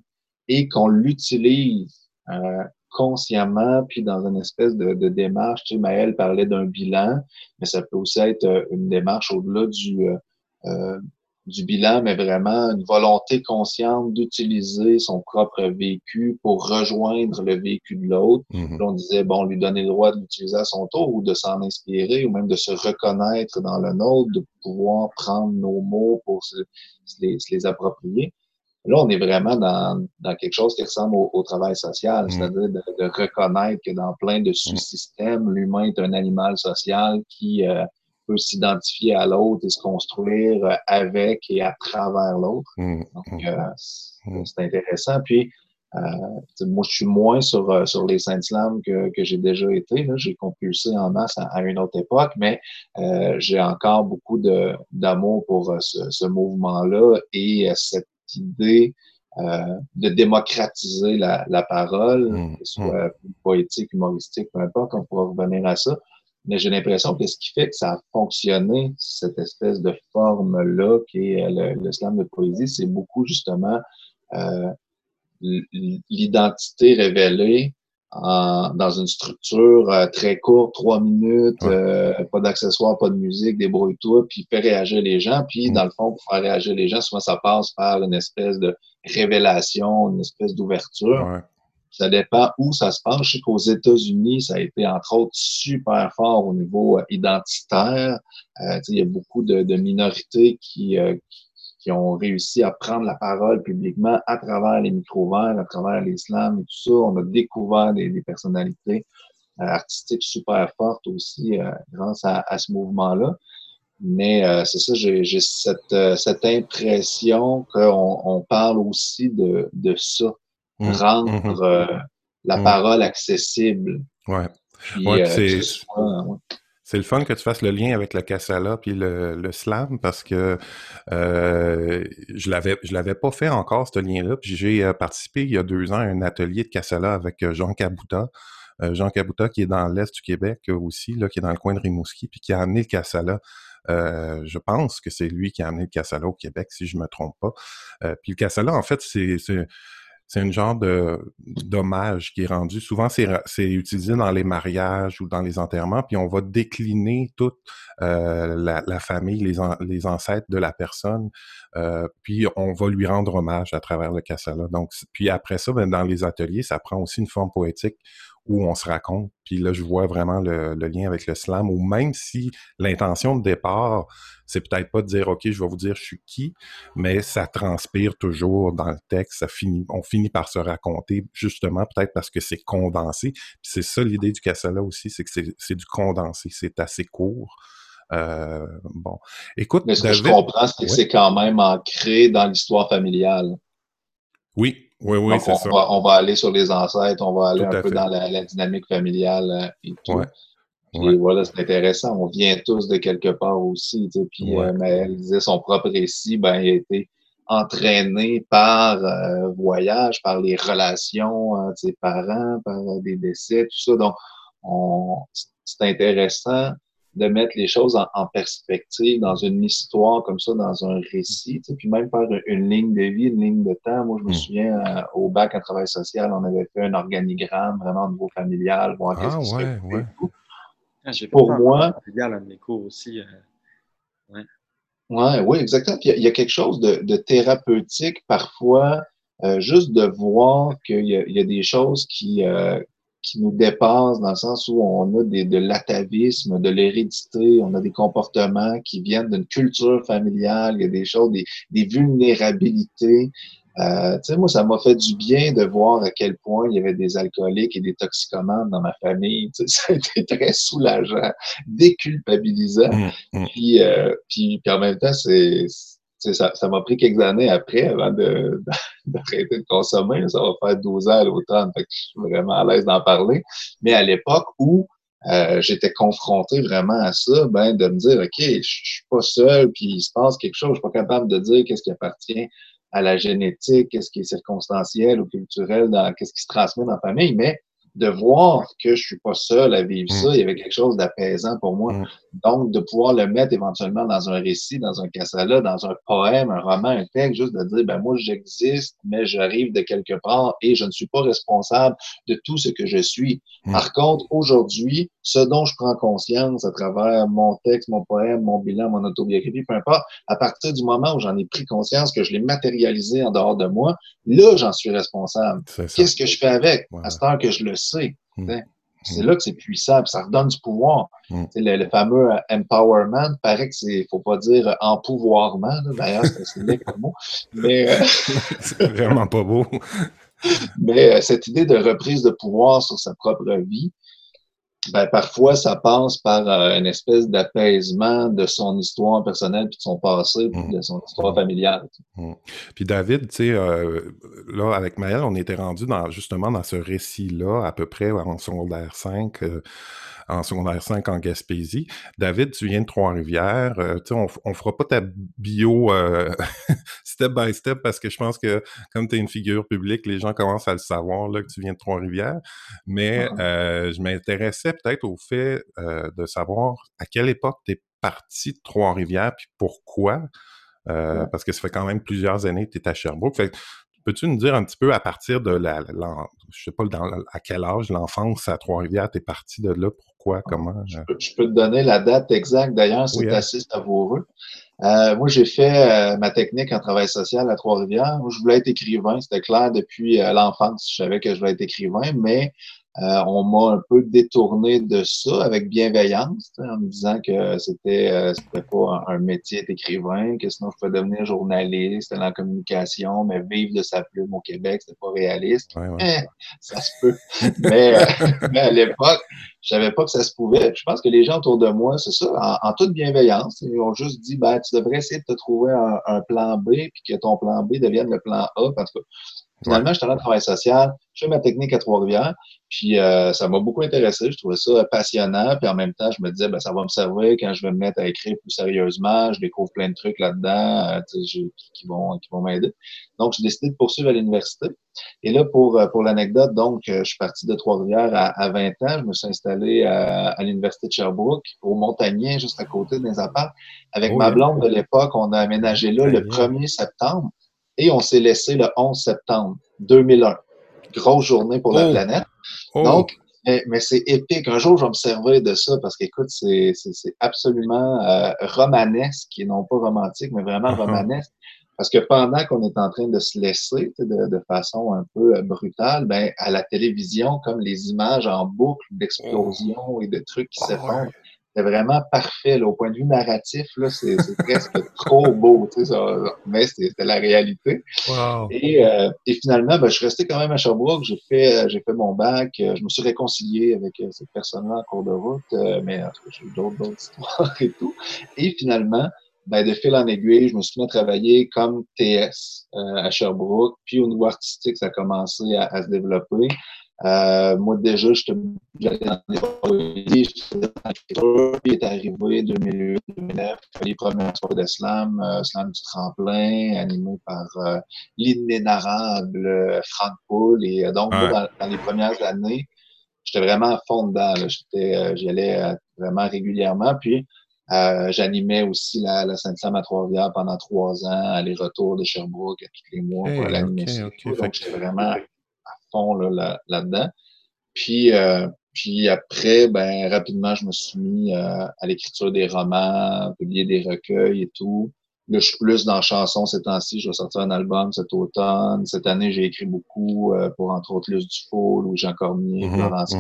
et qu'on l'utilise euh, consciemment, puis dans une espèce de, démarche, tu sais, Maëlle parlait d'un bilan, mais ça peut aussi être une démarche au-delà du du bilan, mais vraiment une volonté consciente d'utiliser son propre vécu pour rejoindre le vécu de l'autre. Mm-hmm. On disait, bon, lui donner le droit de l'utiliser à son tour ou de s'en inspirer ou même de se reconnaître dans le nôtre, de pouvoir prendre nos mots pour se, les, approprier. Là, on est vraiment dans, dans quelque chose qui ressemble au, travail social, mm-hmm. c'est-à-dire de, reconnaître que dans plein de mm-hmm. sous-systèmes, l'humain est un animal social qui... Euh, s'identifier à l'autre et se construire euh, avec et à travers l'autre. Mmh, Donc, mmh. Euh, mmh. c'est intéressant. Puis, euh, moi, je suis moins sur, sur les saints slams que, que j'ai déjà été. J'ai compulsé en masse à, une autre époque, mais j'ai encore beaucoup d'amour pour ce, ce mouvement-là et cette idée de démocratiser la, la parole, que ce soit poétique, humoristique, peu importe, on pourra revenir à ça. Mais j'ai l'impression que ce qui fait que ça a fonctionné, cette espèce de forme-là qui est le, le, slam de poésie, c'est beaucoup justement euh, l'identité révélée en, dans une structure euh, très courte, trois minutes, euh, pas d'accessoires, pas de musique, débrouille-toi, puis fait réagir les gens. Puis, mm. dans le fond, pour faire réagir les gens, souvent, ça passe par une espèce de révélation, une espèce d'ouverture. Ça dépend où ça se passe. Je sais qu'aux États-Unis, ça a été entre autres super fort au niveau euh, identitaire. Euh, il y a beaucoup de, minorités qui, euh, qui ont réussi à prendre la parole publiquement à travers les micro-verts, à travers l'islam et tout ça. On a découvert des, personnalités artistiques super fortes aussi grâce à, ce mouvement-là. Mais c'est ça, j'ai cette, cette impression qu'on on parle aussi de, de ça Mmh. rendre mmh euh, la mmh. parole accessible. Ouais. ouais euh, c'est le fun que tu fasses le lien avec le Kassala puis le, le slam parce que euh, je l'avais je l'avais pas fait encore ce lien-là. Puis j'ai euh, participé il y a deux ans à un atelier de Kassala avec Jean Cabouta. Jean Cabouta qui est dans l'est du Québec aussi, là, qui est dans le coin de Rimouski, puis qui a amené le Kassala. Euh, je pense que c'est lui qui a amené le Kassala au Québec, si je me trompe pas. puis le Kassala, en fait, c'est c'est un genre de dommage qui est rendu. Souvent, c'est utilisé dans les mariages ou dans les enterrements, puis on va décliner toute euh, la, famille, les, les ancêtres de la personne, euh, puis on va lui rendre hommage à travers le cassala. Donc, puis après ça, ben, dans les ateliers, ça prend aussi une forme poétique où on se raconte. Puis là, je vois vraiment le, lien avec le slam, ou même si l'intention de départ, c'est peut-être pas de dire OK, je vais vous dire je suis qui, mais ça transpire toujours dans le texte, ça finit, on finit par se raconter, justement, peut-être parce que c'est condensé. Puis c'est ça l'idée du Cassala aussi, c'est que c'est du condensé, c'est assez court. Euh, bon, écoute. Mais ce que je comprends, c'est que c'est quand même ancré dans l'histoire familiale. Oui, oui, oui, c'est ça. on va aller sur les ancêtres, on va aller un peu dans la, dynamique familiale euh, et tout. Voilà, c'est intéressant. On vient tous de quelque part aussi. Tu sais, puis euh, mais elle disait son propre récit, ben, il a été entraîné par euh, voyage, par les relations de ses parents, par des décès, tout ça. Donc, c'est intéressant de mettre les choses en, perspective dans une histoire comme ça, dans un récit, puis même faire une, ligne de vie, une ligne de temps. Moi, je me hmm. souviens, euh, au bac en travail social, on avait fait un organigramme vraiment au niveau familial, voir ah, qu'est-ce ouais, ouais. Ah, Pour moi... Familial, un de mes cours aussi. Euh, ouais. Ouais, oui, exactement. Il y, a quelque chose de, de thérapeutique parfois, euh, juste de voir qu'il y, y, a des choses qui, euh, qui nous dépasse dans le sens où on a des, de l'atavisme, de l'hérédité, on a des comportements qui viennent d'une culture familiale, il y a des choses, des, des vulnérabilités. Euh, tu sais, moi, ça m'a fait du bien de voir à quel point il y avait des alcooliques et des toxicomanes dans ma famille. Tu sais, *laughs* ça a été très soulageant, déculpabilisant. Mmh, mmh. Puis, euh, puis, puis en même temps, c'est ça, ça m'a pris quelques années après avant de, *laughs* d'arrêter de, consommer. Ça va faire 12 ans à l'automne, fait que je suis vraiment à l'aise d'en parler. Mais à l'époque où euh, j'étais confronté vraiment à ça, ben de me dire, OK, je, suis pas seul, puis il se passe quelque chose, je suis pas capable de dire qu'est-ce qui appartient à la génétique, qu'est-ce qui est circonstanciel ou culturel, dans qu'est-ce qui se transmet dans la famille, mais de voir que je suis pas seul à vivre mm. ça, il y avait quelque chose d'apaisant pour moi. Donc, de pouvoir le mettre éventuellement dans un récit, dans un cassala, dans un poème, un roman, un texte, juste de dire, ben moi, j'existe, mais j'arrive de quelque part et je ne suis pas responsable de tout ce que je suis. Hmm. Par contre, aujourd'hui, ce dont je prends conscience à travers mon texte, mon poème, mon bilan, mon autobiographie, peu importe, à partir du moment où j'en ai pris conscience, que je l'ai matérialisé en dehors de moi, là, j'en suis responsable. Qu'est-ce que je fais avec? À ce temps que je le sais. Hmm. C'est là que c'est puissant, ça redonne du pouvoir. Mm. Le, fameux euh, empowerment, paraît que c'est, faut pas dire empouvoirment, d'ailleurs, c'est un comme mot. Mais, euh, *laughs* c'est vraiment pas beau. *laughs* mais euh, cette idée de reprise de pouvoir sur sa propre vie, ben, parfois, ça passe par euh, une espèce d'apaisement de son histoire personnelle, puis de son passé, puis de son histoire familiale. Mmh. Puis David, tu sais, euh, là, avec Maëlle, on était rendu dans, justement dans ce récit-là, à peu près en secondaire 5, en secondaire 5 en Gaspésie. David, tu viens de Trois-Rivières. Euh, on, on fera pas ta bio euh, *laughs* step by step parce que je pense que comme tu es une figure publique, les gens commencent à le savoir là, que tu viens de Trois-Rivières. Mais ah. euh, je m'intéressais peut-être au fait de savoir à quelle époque tu es parti de Trois-Rivières puis pourquoi. Parce que ça fait quand même plusieurs années que tu es à Sherbrooke. Peux-tu nous dire un petit peu à partir de la, je sais pas à quel âge l'enfance à Trois-Rivières, t'es parti de là, pourquoi, comment? Je peux, te donner la date exacte d'ailleurs, c'est hein? assez savoureux. Euh, moi, j'ai fait euh, ma technique en travail social à Trois-Rivières. je voulais être écrivain, c'était clair depuis euh, l'enfance, je savais que je voulais être écrivain, mais euh, on m'a un peu détourné de ça avec bienveillance, en me disant que c'était euh, c'était pas un, métier d'écrivain, que sinon je pouvais devenir journaliste, en communication, mais vivre de sa plume au Québec, c'était pas réaliste. Eh, ça se peut. *laughs* mais, euh, mais à l'époque, je savais pas que ça se pouvait. Je pense que les gens autour de moi, c'est ça, en, toute bienveillance, ils ont juste dit, ben, tu devrais essayer de te trouver un, un plan B, puis que ton plan B devienne le plan A, parce que Finalement, j'étais dans le travail social, je fais ma technique à Trois-Rivières, puis euh, ça m'a beaucoup intéressé. Je trouvais ça passionnant, puis en même temps, je me disais, ben, ça va me servir quand je vais me mettre à écrire plus sérieusement. Je découvre plein de trucs là-dedans euh, qui vont qui vont m'aider. Donc, j'ai décidé de poursuivre à l'université. Et là, pour, euh, pour l'anecdote, donc, je suis parti de Trois-Rivières à, à, 20 ans. Je me suis installé à, à l'université de Sherbrooke, au Montagnier, juste à côté des apparts. Avec oh, ma blonde de l'époque, on a aménagé là le 1er septembre et on s'est laissé le 11 septembre 2001. Grosse journée pour la oh. planète. Oh. Donc, mais, c'est épique. Un jour, je vais me servir de ça parce qu'écoute, c'est absolument euh, romanesque et non pas romantique, mais vraiment uh-huh. romanesque. Parce que pendant qu'on est en train de se laisser de, de façon un peu euh, brutale, ben, à la télévision, comme les images en boucle d'explosions et de trucs qui ah s'effondrent, c'est vraiment parfait. Là, au point de vue narratif, là, c'est, presque *laughs* trop beau, tu sais, ça, mais c'était, la réalité. Et, euh, et finalement, ben, je suis resté quand même à Sherbrooke. J'ai fait, j'ai fait mon bac. Euh, je me suis réconcilié avec euh, cette personne-là en cours de route, mais en tout cas, j'ai eu d'autres, d'autres *laughs* histoires et tout. Et finalement, ben, de fil en aiguille, je me suis mis à travailler comme TS à Sherbrooke. Puis au niveau artistique, ça a commencé à, à se développer. Euh, moi, déjà, j'allais dans les poésies, j'étais dans l'écriture, puis est arrivé 2008-2009, les premières soirées de slam, euh, slam du tremplin, animé par euh, l'inénarrable euh, Franck Poul. Et donc, moi, dans, les premières années, j'étais vraiment à fond dedans. J'étais, j'y allais vraiment régulièrement. Puis, j'animais aussi la, la Sainte-Sam à Trois-Rivières pendant trois ans, aller-retour de Sherbrooke à tous les mois pour l'animer. donc, j'étais vraiment là, là-dedans. puis, euh, puis après, ben, rapidement, je me suis mis euh, à l'écriture des romans, publier des recueils et tout. Là, je suis plus dans la chanson ces temps-ci. Je vais sortir un album cet automne. Cette année, j'ai écrit beaucoup euh, pour, entre autres, Luce Dufault ou Jean Cormier, mm Florence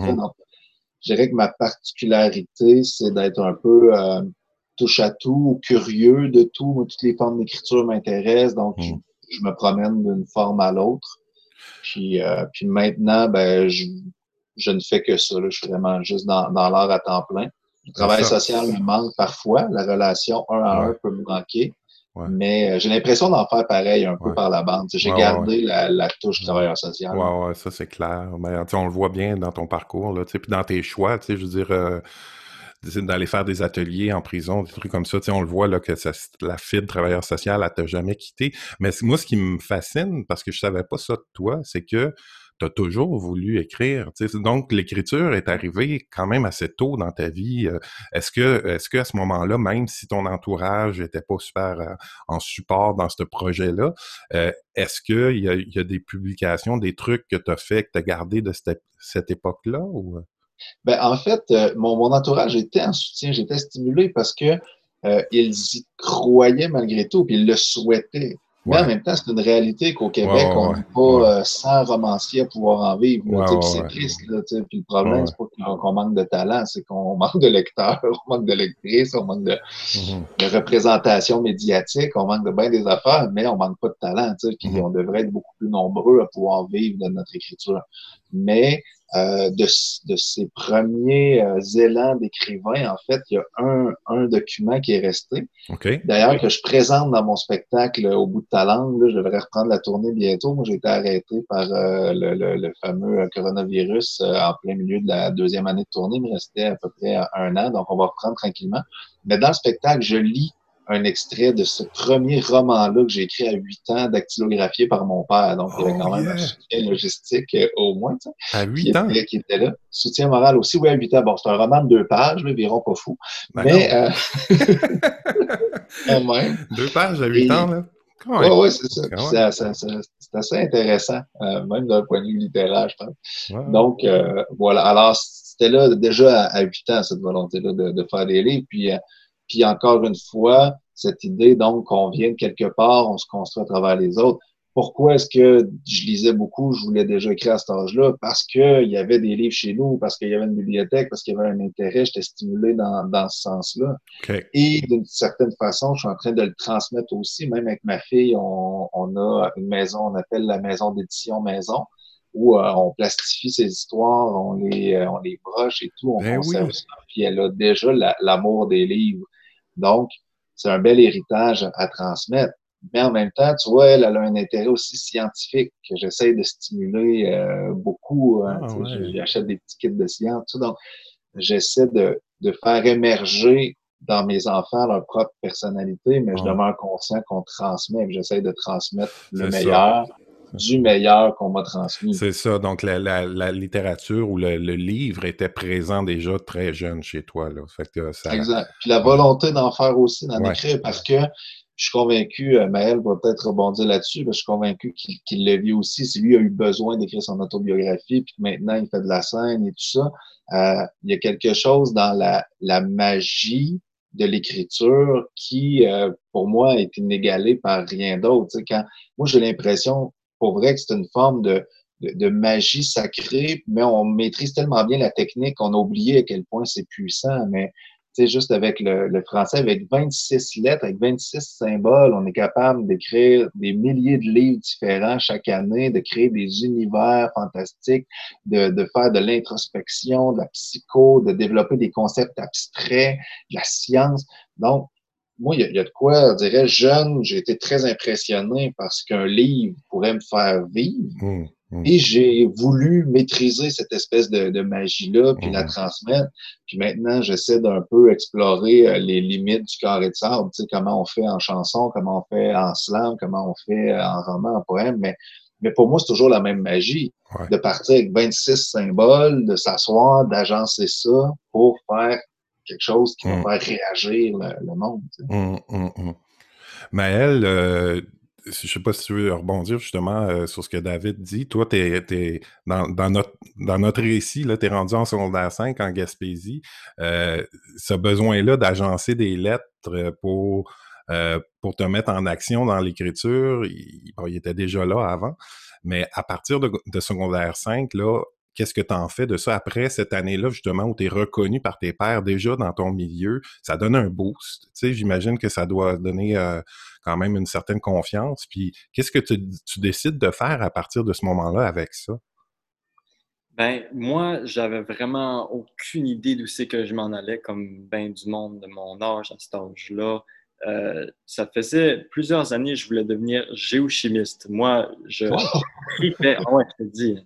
je dirais que ma particularité, c'est d'être un peu touche à tout, curieux de tout. toutes les formes d'écriture m'intéressent, donc mm. je, me promène d'une forme à l'autre. Puis, euh, puis maintenant, ben, je, je, ne fais que ça. Là. Je suis vraiment juste dans, dans l'art à temps plein. Le travail social me manque parfois. La relation un à un peut me manquer. Mais euh, j'ai l'impression d'en faire pareil un peu par la bande. J'ai gardé la, la, touche travailleur social. Ouais, ça c'est clair. Mais, on le voit bien dans ton parcours, là, puis dans tes choix. Je veux dire, euh, d'aller faire des ateliers en prison, des trucs comme ça. on le voit là que la fibre travailleur social, elle t'a jamais quitté. Mais moi, ce qui me fascine, parce que je savais pas ça de toi, c'est que tu as toujours voulu écrire. Donc, l'écriture est arrivée quand même assez tôt dans ta vie. Euh, est-ce que, est-ce qu'à ce, moment-là, même si ton entourage n'était pas super euh, en support dans ce projet-là, euh, est-ce qu'il y y a des publications, des trucs que tu as fait, que tu as gardé de cette, cette époque-là? Ou... Ben, en fait, mon, mon entourage était en soutien, j'étais stimulé parce que ils y croyaient malgré tout, puis ils le souhaitaient. Mais en même temps, c'est une réalité qu'au Québec, on n'est pas euh, sans romancier à pouvoir en vivre. c'est triste. Là, puis le problème, c'est pas qu'on manque de talent, c'est qu'on *laughs* manque de lecteurs, on manque de lectrices, on manque de, mm-hmm. de, représentation médiatique, on manque de bien des affaires, mais on manque pas de talent. Puis mm-hmm. on devrait être beaucoup plus nombreux à pouvoir vivre de notre écriture. Mais euh, de, de, ces premiers euh, élans d'écrivain, en fait, il y a un, un document qui est resté. D'ailleurs, que je présente dans mon spectacle au bout de ta langue. Là, je devrais reprendre la tournée bientôt. Moi, j'ai été arrêté par euh, le, le, le, fameux coronavirus en plein milieu de la deuxième année de tournée. Il me restait à peu près un an, donc on va reprendre tranquillement. Mais dans le spectacle, je lis un extrait de ce premier roman-là que j'ai écrit à huit ans, dactylographié par mon père. Donc, il y avait quand oh, même un soutien logistique euh, au moins. À huit ans? qui était là. Soutien moral aussi, oui, à huit ans. Bon, c'est un roman de deux pages, mais environ pas fou. Ben mais, euh... *laughs* quand même. *laughs* Deux pages à huit ans, là? Oui, oui, c'est ça. C'est assez intéressant, euh, même d'un point de vue littéraire, je pense. Donc, euh, voilà. Alors, c'était là déjà à huit ans, cette volonté-là de, de, faire des livres. Puis, puis encore une fois, cette idée, donc, qu'on vient de quelque part, on se construit à travers les autres. Pourquoi est-ce que je lisais beaucoup, je voulais déjà écrire à cet âge-là? Parce qu'il y avait des livres chez nous, parce qu'il y avait une bibliothèque, parce qu'il y avait un intérêt, j'étais stimulé dans, dans ce sens-là. Et d'une certaine façon, je suis en train de le transmettre aussi, même avec ma fille, on, on a une maison, on appelle la maison d'édition maison, où euh, on plastifie ses histoires, on les, euh, on les broche et tout, on ben conserve ça. Puis elle a déjà l'amour des livres. Donc, c'est un bel héritage à transmettre. Mais en même temps, tu vois, elle, a un intérêt aussi scientifique que j'essaie de stimuler euh, beaucoup. Hein, ah, J'achète des petits kits de science. Tout, donc, j'essaie de, de, faire émerger dans mes enfants leur propre personnalité, mais je demeure conscient qu'on transmet, j'essaie de transmettre le meilleur du meilleur qu'on m'a transmis. C'est ça. Donc, la, la, littérature ou le, livre était présent déjà très jeune chez toi. Là. Fait que ça... Exact. Puis la volonté d'en faire aussi, d'en écrire, parce que je suis convaincu, euh, Maël va peut-être rebondir là-dessus, mais je suis convaincu qu'il le vit aussi. Si lui a eu besoin d'écrire son autobiographie, puis maintenant il fait de la scène et tout ça, euh, il y a quelque chose dans la, la magie de l'écriture qui, euh, pour moi, est inégalé par rien d'autre. Quand moi, j'ai l'impression, pour vrai que c'est une forme de, de, magie sacrée, mais on maîtrise tellement bien la technique qu'on a oublié à quel point c'est puissant. Mais sais, juste avec le, le, français, avec 26 lettres, avec 26 symboles, on est capable d'écrire des milliers de livres différents chaque année, de créer des univers fantastiques, de, de faire de l'introspection, de la psycho, de développer des concepts abstraits, de la science. Donc, moi, il y, a de quoi, je dirais, jeune, j'ai été très impressionné parce qu'un livre pourrait me faire vivre. Mmh, mmh. Et j'ai voulu maîtriser cette espèce de, magie-là, puis la mmh. transmettre. Puis maintenant, j'essaie d'un peu explorer euh, les limites du carré de sable. Tu sais, comment on fait en chanson, comment on fait en slam, comment on fait en roman, en poème. Mais, mais pour moi, c'est toujours la même magie. De partir avec 26 symboles, de s'asseoir, d'agencer ça pour faire quelque chose qui va mmh. faire réagir le, monde. Mmh, mmh, Maëlle, euh, je ne sais pas si tu veux rebondir justement euh, sur ce que David dit. Toi, tu es, dans, notre, dans notre récit, tu es rendu en secondaire 5 en Gaspésie. Euh, ce besoin-là d'agencer des lettres pour, pour te mettre en action dans l'écriture, il, il, était déjà là avant. Mais à partir de, de secondaire 5, là, qu'est-ce que tu en fais de ça après cette année-là, justement, où tu es reconnu par tes pairs déjà dans ton milieu? Ça donne un boost. Tu sais, j'imagine que ça doit donner euh, quand même une certaine confiance. Puis, qu'est-ce que tu, décides de faire à partir de ce moment-là avec ça? Ben, moi, j'avais vraiment aucune idée d'où c'est que je m'en allais, comme ben du monde de mon âge à cet âge-là. Euh, ça faisait plusieurs années que je voulais devenir géochimiste. Moi, je *laughs* ah ouais, je te dis,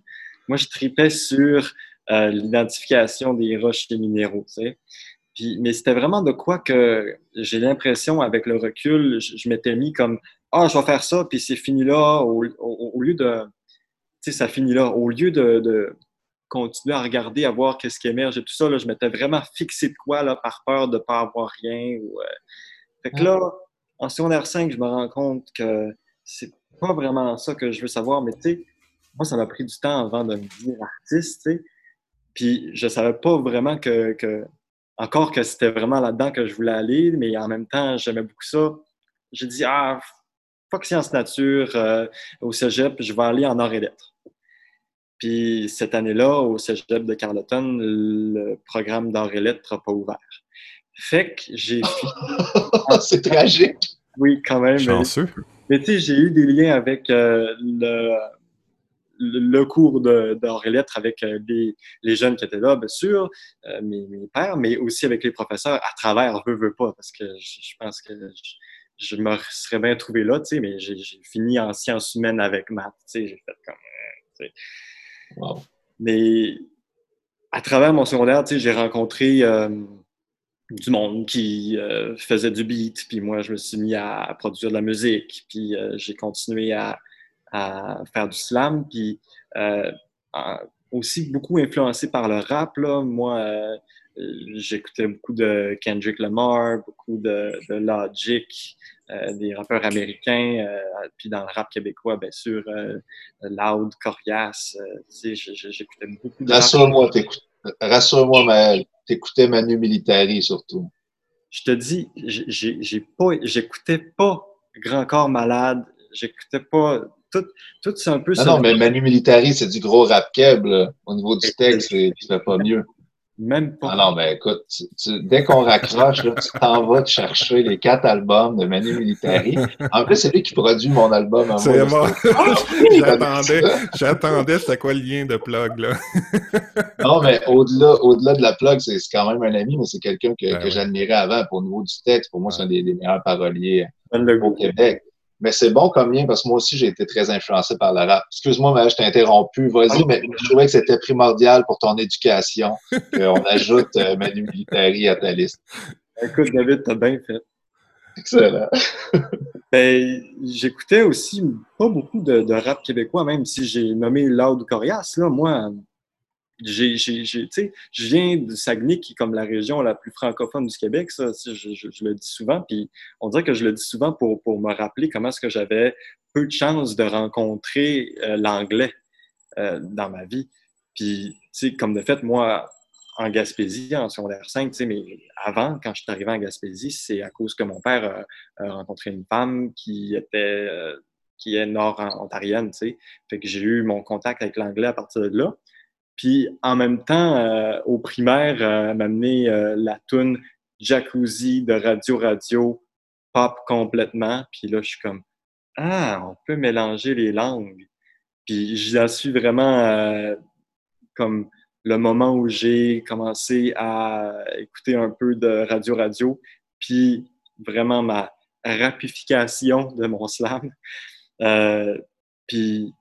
moi, je tripais sur euh, l'identification des roches et minéraux. Tu sais. Puis, mais c'était vraiment de quoi que j'ai l'impression, avec le recul, je, m'étais mis comme Ah, je vais faire ça, puis c'est fini là, au, lieu de. ça finit là. Au lieu de, continuer à regarder, à voir qu'est-ce qui émerge et tout ça, là, je m'étais vraiment fixé de quoi là, par peur de ne pas avoir rien. Ou, euh. Fait que là, en secondaire 5, je me rends compte que c'est pas vraiment ça que je veux savoir, mais tu sais, moi, ça m'a pris du temps avant de me dire artiste, tu sais. Puis je savais pas vraiment que, encore que c'était vraiment là-dedans que je voulais aller, mais en même temps, j'aimais beaucoup ça. J'ai dit, ah, fuck sciences nature, euh, au cégep, je vais aller en arts et lettres. Puis cette année-là, au cégep de Carleton, le programme d'arts et lettres n'a pas ouvert. Fait que j'ai. *laughs* C'est tragique. Oui, quand même. Chanceux. Mais, tu sais, j'ai eu des liens avec euh, le, le, cours d'art et lettres avec euh, les, jeunes qui étaient là, bien sûr, euh, mes, pères, mais aussi avec les professeurs à travers, veux, veux pas, parce que je, pense que je, me serais bien trouvé là, tu sais, mais j'ai fini en sciences humaines avec maths, tu sais, j'ai fait comme. Wow. Mais à travers mon secondaire, tu sais, j'ai rencontré du monde qui euh, faisait du beat, puis moi, je me suis mis à, produire de la musique, puis euh, j'ai continué à, faire du slam, puis euh, aussi beaucoup influencé par le rap, là. Moi, j'écoutais beaucoup de Kendrick Lamar, beaucoup de, Logic, des rappeurs américains, puis dans le rap québécois, bien sûr, Loud, Corias, j'écoutais beaucoup de Rassure-moi, rassure-moi, Maël t'écoutais Manu Militari surtout. Je te dis, j'ai pas, j'écoutais pas Grand Corps Malade, j'écoutais pas tout, tout c'est un peu. Non, non, mais Manu Militari, c'est du gros rap keb, Au niveau du texte, tu fais pas mieux. Même pas. Ah non, mais écoute, dès qu'on raccroche, là, tu t'en vas te chercher les quatre albums de Manu Militari. En plus, c'est lui qui produit mon album à C'est moi. *laughs* j'attendais, j'attendais, c'était quoi le lien de plug, là? *laughs* non, mais au-delà, au-delà de la plug, c'est, quand même un ami, mais c'est quelqu'un que, ben que j'admirais avant pour le niveau du texte. Pour moi, c'est un des, des meilleurs paroliers au Québec. Mais c'est bon comme lien parce que moi aussi, j'ai été très influencé par le rap. Excuse-moi, mais je t'ai interrompu. Vas-y, mais je trouvais que c'était primordial pour ton éducation qu'on ajoute euh, Manu Militari à ta liste. Écoute, David, t'as bien fait. Excellent. *laughs* ben, j'écoutais aussi pas beaucoup de, rap québécois, même si j'ai nommé Loud Corias. Là, moi, j'ai, je viens de Saguenay, qui est comme la région la plus francophone du Québec, ça, je, le dis souvent, puis on dirait que je le dis souvent pour, pour me rappeler comment est-ce que j'avais peu de chance de rencontrer euh, l'anglais euh, dans ma vie. Puis, tu sais, comme de fait, moi, en Gaspésie, en secondaire 5, tu sais, mais avant, quand je suis arrivé en Gaspésie, c'est à cause que mon père a, rencontré une femme qui était... Euh, qui est nord-ontarienne, tu sais. Fait que j'ai eu mon contact avec l'anglais à partir de là. Puis en même temps, euh, au primaire, euh, m'amener euh, la toune Jacuzzi de Radio Radio pop complètement. Puis là, je suis comme Ah, on peut mélanger les langues. Puis j'y suis vraiment euh, comme le moment où j'ai commencé à écouter un peu de Radio Radio, puis vraiment ma rapification de mon slam. puis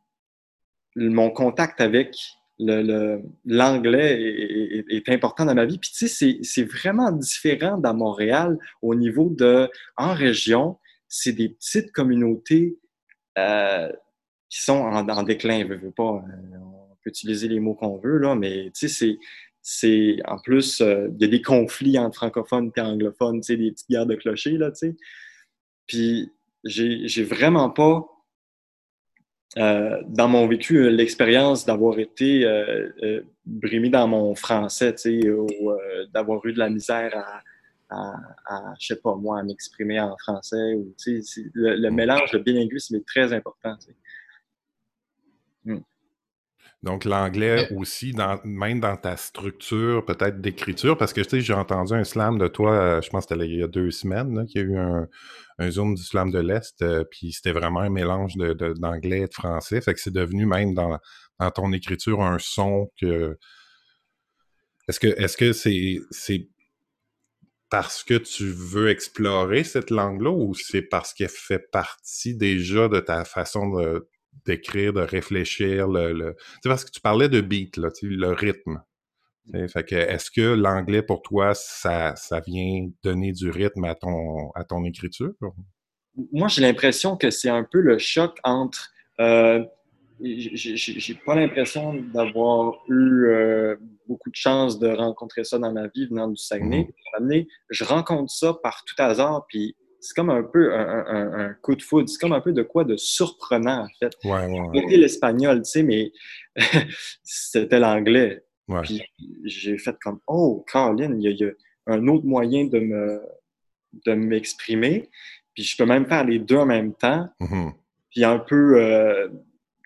mon contact avec l'anglais est, important dans ma vie. Puis tu sais, c'est vraiment différent dans Montréal au niveau de, en région, c'est des petites communautés euh, qui sont en, déclin, veux, veux pas. Euh, on peut utiliser les mots qu'on veut, là, mais tu sais, c'est en plus, euh, il y a des conflits entre francophones et anglophones, tu sais, des petites guerres de clochers, là, tu sais. Puis j'ai vraiment pas euh, dans mon vécu, euh, l'expérience d'avoir été euh, euh, brimé dans mon français, ou d'avoir eu de la misère à, à, je sais pas moi, à m'exprimer en français. Ou, le, le, mélange de bilinguisme est très important. Hmm. Donc, l'anglais aussi, dans, même dans ta structure peut-être d'écriture, parce que tu sais, j'ai entendu un slam de toi, je pense que c'était il y a deux semaines, qu'il y a eu un, un Zoom du slam de l'Est, euh, puis c'était vraiment un mélange d'anglais et de français. Fait que c'est devenu même dans, ton écriture un son que. Est-ce que est-ce que c'est c'est parce que tu veux explorer cette langue-là ou c'est parce qu'elle fait partie déjà de ta façon d'écrire, de réfléchir, le, le... parce que tu parlais de beat, là, le rythme. Fait que est-ce que l'anglais pour toi, ça, ça, vient donner du rythme à ton, à ton écriture? Moi, j'ai l'impression que c'est un peu le choc entre euh, j'ai pas l'impression d'avoir eu euh, beaucoup de chance de rencontrer ça dans ma vie venant du Saguenay. Mm-hmm. Je rencontre ça par tout hasard, puis c'est comme un peu un, coup de foudre. C'est comme un peu de quoi de surprenant, en fait. Ouais, ouais, l'espagnol, tu sais, mais *laughs* c'était l'anglais. Puis j'ai fait comme, oh, Caroline, il y, a un autre moyen de me de m'exprimer. Puis je peux même faire les deux en même temps. Mm-hmm. Puis un peu euh,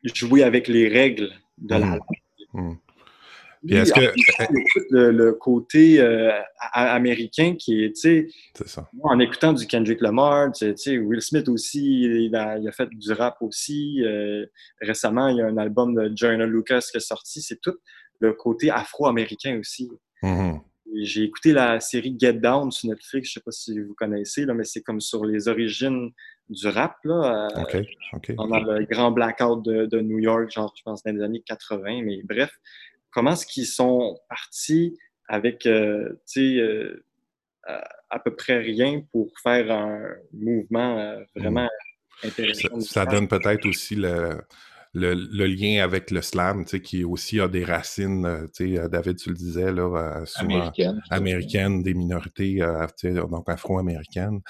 jouer avec les règles de la mm-hmm. langue. Puis est-ce que. Le, côté euh, américain qui est, tu sais, en écoutant du Kendrick Lamar, tu sais, Will Smith aussi, il a, fait du rap aussi. Euh, récemment, il y a un album de Jonah Lucas qui est sorti. C'est tout le côté afro-américain aussi. Mm-hmm. J'ai écouté la série Get Down sur Netflix, je sais pas si vous connaissez, là, mais c'est comme sur les origines du rap, là, euh, pendant le grand blackout de, de, New York, genre, je pense, dans les années 80, mais bref, comment est-ce qu'ils sont partis avec, euh, tu sais, euh, à, peu près rien pour faire un mouvement euh, vraiment mm. intéressant. Ça, donne peut-être aussi le, le, lien avec le slam, tu sais, qui aussi a des racines, tu sais, David, tu le disais, là, souvent américaines, des minorités, donc afro-américaines.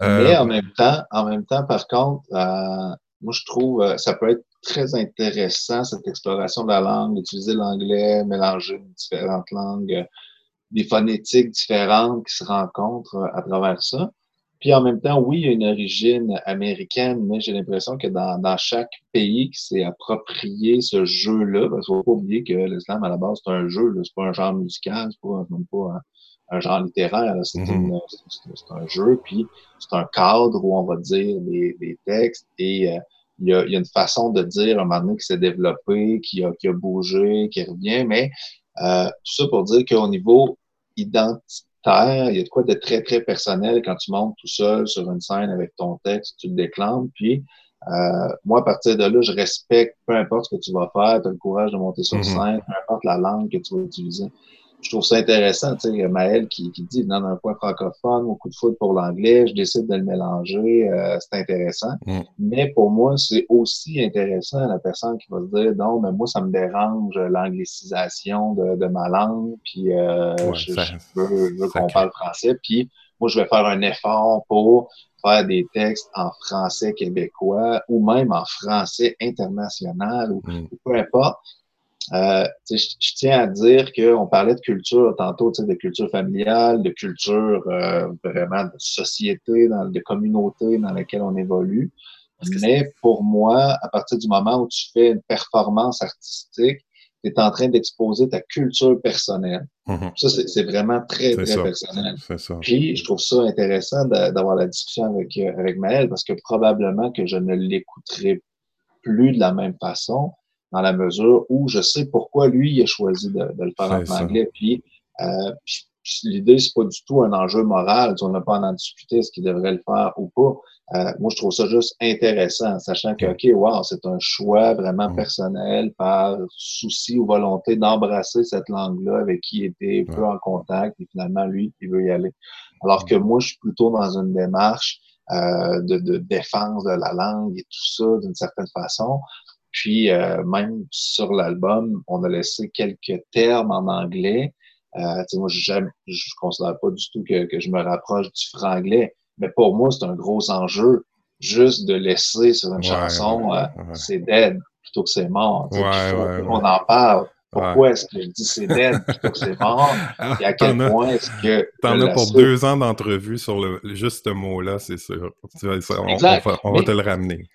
Mais en même temps, en même temps, par contre, moi, je trouve, ça peut être très intéressant, cette exploration de la langue, d'utiliser l'anglais, mélanger différentes langues, euh, des phonétiques différentes qui se rencontrent euh, à travers ça. Puis en même temps, oui, il y a une origine américaine, mais j'ai l'impression que dans, dans, chaque pays qui s'est approprié ce jeu-là, parce qu'il ne faut pas oublier que l'islam, à la base, c'est un jeu, c'est pas un genre musical, c'est pas, même pas un, genre littéraire, c'est mm-hmm. un jeu, puis c'est un cadre où on va dire des, des textes et euh, il y, a, il y a, une façon de dire à un moment donné qui s'est développé, qui a, qui a bougé, qui revient, mais euh, tout ça pour dire qu'au niveau identitaire, il y a de quoi de très, très personnel quand tu montes tout seul sur une scène avec ton texte, tu le déclames, puis euh, moi, à partir de là, je respecte peu importe ce que tu vas faire, tu as le courage de monter sur mm-hmm. scène, peu importe la langue que tu vas utiliser je trouve ça intéressant, tu sais, Maël qui, qui dit, dans un point francophone, au coup de foot pour l'anglais, je décide de le mélanger, euh, c'est intéressant. Mm. Mais pour moi, c'est aussi intéressant la personne qui va se dire, non, mais moi, ça me dérange l'anglicisation de, de, ma langue, puis euh, je, veux, qu'on parle français, puis moi, je vais faire un effort pour faire des textes en français québécois ou même en français international ou mm. peu importe euh, je, tiens à dire qu'on parlait de culture tantôt, de culture familiale, de culture euh, vraiment de société, dans, de communauté dans laquelle on évolue. Mais pour moi, à partir du moment où tu fais une performance artistique, tu es en train d'exposer ta culture personnelle. Mm-hmm. Ça, c'est vraiment très, très personnel. Puis, je trouve ça intéressant d'avoir la discussion avec, euh, avec Maëlle parce que probablement que je ne l'écouterai plus de la même façon dans la mesure où je sais pourquoi lui il a choisi de, le faire en anglais. Puis, euh, l'idée, c'est pas du tout un enjeu moral. On n'a pas à en discuter ce qu'il devrait le faire ou pas. Euh, moi, je trouve ça juste intéressant, sachant que, OK, wow, c'est un choix vraiment mm. personnel par souci ou volonté d'embrasser cette langue-là avec qui il était peu en contact et finalement, lui, il veut y aller. Alors que moi, je suis plutôt dans une démarche euh, de, de, défense de la langue et tout ça d'une certaine façon. Puis euh, même sur l'album, on a laissé quelques termes en anglais. Euh, moi, je ne considère pas du tout que, que, je me rapproche du franglais, mais pour moi, c'est un gros enjeu juste de laisser sur une chanson euh, c'est dead plutôt que c'est mort. on en parle. Pourquoi est-ce que je dis c'est dead plutôt que c'est mort? *laughs* Et à quel point est-ce que. T'en as pour deux ans d'entrevue sur le, juste ce mot-là, c'est sûr. on, va, te le ramener.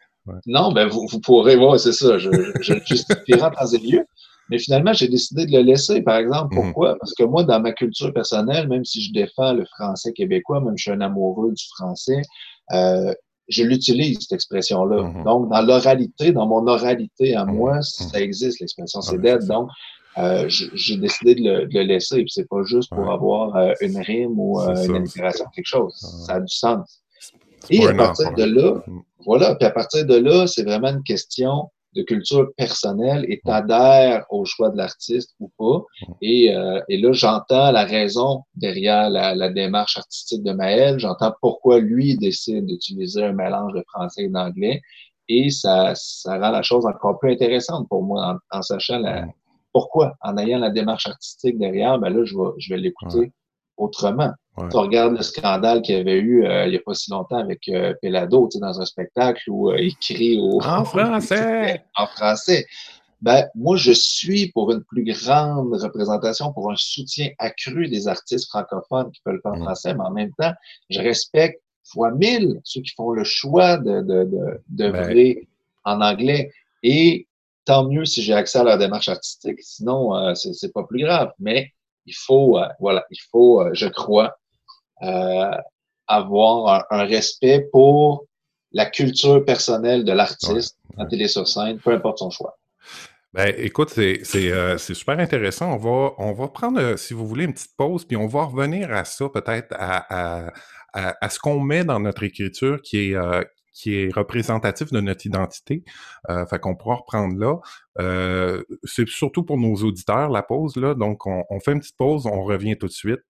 Non, ben vous, vous pourrez voir, c'est ça, je, je justifierai en temps et lieu. Mais finalement, j'ai décidé de le laisser, par exemple. Mhm. Pourquoi? Parce que moi, dans ma culture personnelle, même si je défends le français québécois, même si je suis un amoureux du français, euh, je l'utilise, cette expression-là. Mhm. Donc, dans l'oralité, dans mon oralité à mhm. moi, ça existe, l'expression c'est dead. Donc, euh, j'ai décidé de le, de le laisser. Puis c'est pas juste pour avoir euh, une rime ou euh, une inspiration, quelque chose. Ça a du sens. Et à partir de là, voilà, puis à partir de là, c'est vraiment une question de culture personnelle et t'adhères au choix de l'artiste ou pas. Et, euh, et là, j'entends la raison derrière la, démarche artistique de Maël. J'entends pourquoi lui décide d'utiliser un mélange de français et d'anglais. et ça, ça rend la chose encore plus intéressante pour moi en, sachant la, pourquoi. En ayant la démarche artistique derrière, ben là, je vais l'écouter autrement. Tu regardes le scandale qu'il y avait eu euh, il n'y a pas si longtemps avec euh, Pelado, dans un spectacle où euh, il crie au... En *laughs* français! en français. Ben, moi, je suis pour une plus grande représentation, pour un soutien accru des artistes francophones qui peuvent le faire en mm. français, mais en même temps, je respecte fois mille ceux qui font le choix de, de, de, ben. en anglais. Et tant mieux si j'ai accès à leur démarche artistique, sinon, euh, c'est pas plus grave. Mais il faut, euh, voilà, il faut, euh, je crois, euh, avoir un, respect pour la culture personnelle de l'artiste il est sur scène, peu importe son choix. Ben, écoute, c'est super intéressant. On va, on va prendre, si vous voulez, une petite pause, puis on va revenir à ça, peut-être à, à, à, ce qu'on met dans notre écriture qui est, qui est représentatif de notre identité. Euh, fait qu'on pourra reprendre là. Euh, c'est surtout pour nos auditeurs, la pause, là. Donc, on, on fait une petite pause, on revient tout de suite.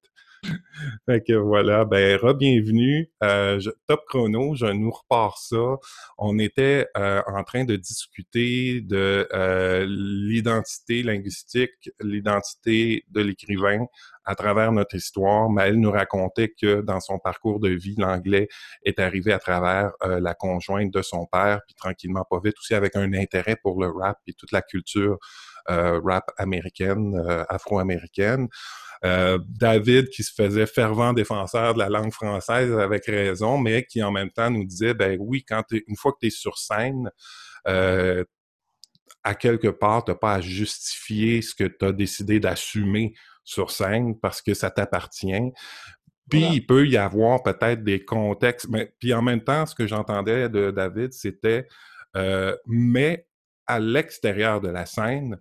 *laughs* fait voilà, ben re-bienvenue. Euh, top chrono, je nous repars ça. On était euh, en train de discuter de euh, l'identité linguistique, l'identité de l'écrivain à travers notre histoire. elle nous racontait que dans son parcours de vie, l'anglais est arrivé à travers la conjointe de son père, puis tranquillement pas vite aussi avec un intérêt pour le rap et toute la culture rap américaine, afro-américaine. Euh, David qui se faisait fervent défenseur de la langue française avec raison, mais qui en même temps nous disait, ben oui, quand une fois que tu es sur scène, euh, à quelque part, tu n'as pas à justifier ce que tu as décidé d'assumer sur scène parce que ça t'appartient. Puis il peut y avoir peut-être des contextes, mais puis en même temps, ce que j'entendais de David, c'était euh, mais à l'extérieur de la scène,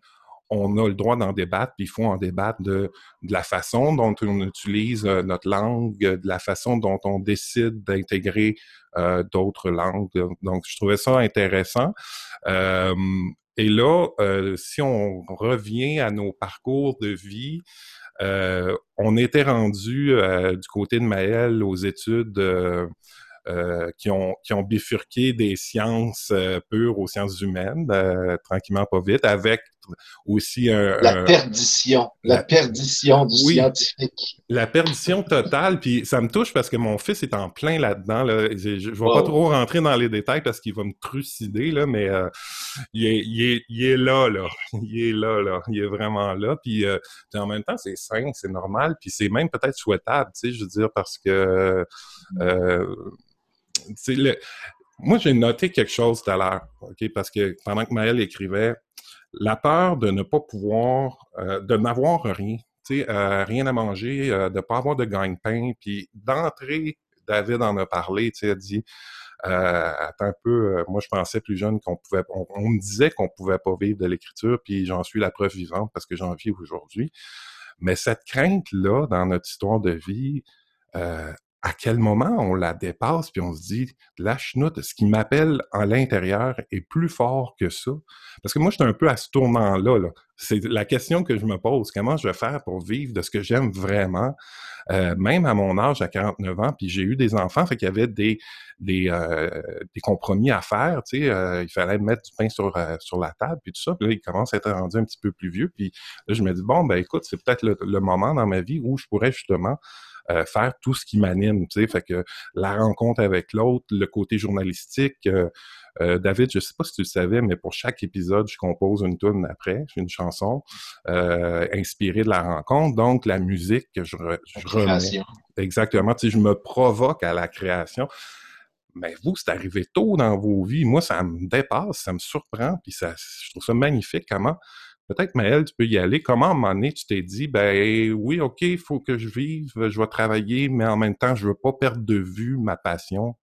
on a le droit d'en débattre, puis il faut en débattre de, la façon dont on utilise euh, notre langue, de la façon dont on décide d'intégrer euh, d'autres langues. Donc, je trouvais ça intéressant. Euh, et là, si on revient à nos parcours de vie, on était rendu du côté de Maël aux études euh, qui, ont, bifurqué des sciences euh, pures aux sciences humaines, euh, tranquillement pas vite, avec aussi un... La perdition, la, perdition du scientifique. La perdition totale, puis ça me touche parce que mon fils est en plein là-dedans. Là. Je ne vais pas trop rentrer dans les détails parce qu'il va me trucider, là, mais il, est, il, est, il, est, là, là. Il est là, là. Il est vraiment là. Puis, en même temps, c'est sain, c'est normal, puis c'est même peut-être souhaitable, tu sais, je veux dire, parce que... Euh, le... Moi, j'ai noté quelque chose tout à l'heure, OK? Parce que pendant que Maëlle écrivait, la peur de ne pas pouvoir, euh, de n'avoir rien, euh, rien à manger, euh, de ne pas avoir de gagne-pain, puis d'entrer, David en a parlé, tu sais, a dit, attends un peu, moi je pensais plus jeune qu'on pouvait, on, me disait qu'on pouvait pas vivre de l'écriture, puis j'en suis la preuve vivante parce que j'en vis aujourd'hui. Mais cette crainte-là dans notre histoire de vie, à quel moment on la dépasse puis on se dit la chenoute, ce qui m'appelle à l'intérieur est plus fort que ça. Parce que moi, je suis un peu à ce tournant-là. -là, c'est la question que je me pose. Comment je vais faire pour vivre de ce que j'aime vraiment, euh, même à mon âge, à 49 ans, puis j'ai eu des enfants, fait qu'il y avait des, des, euh, des compromis à faire. Tu sais, euh, il fallait mettre du pain sur, sur la table, puis tout ça. Puis là, il commence à être rendu un petit peu plus vieux. Puis là, je me dis, bon, ben écoute, c'est peut-être le moment dans ma vie où je pourrais justement euh, faire tout ce qui m'anime, tu sais, fait que la rencontre avec l'autre, le côté journalistique. Euh, euh, David, je sais pas si tu le savais, mais pour chaque épisode, je compose une tune après, une chanson inspirée de la rencontre. Donc, la musique que je, je remets. Exactement. Tu sais, je me provoque à la création. Mais vous, c'est arrivé tôt dans vos vies. Moi, ça me dépasse, ça me surprend, puis ça, je trouve ça magnifique comment Peut-être, Maëlle, tu peux y aller. Comment, à un moment donné, tu t'es dit, ben oui, OK, il faut que je vive, je vais travailler, mais en même temps, je veux pas perdre de vue ma passion.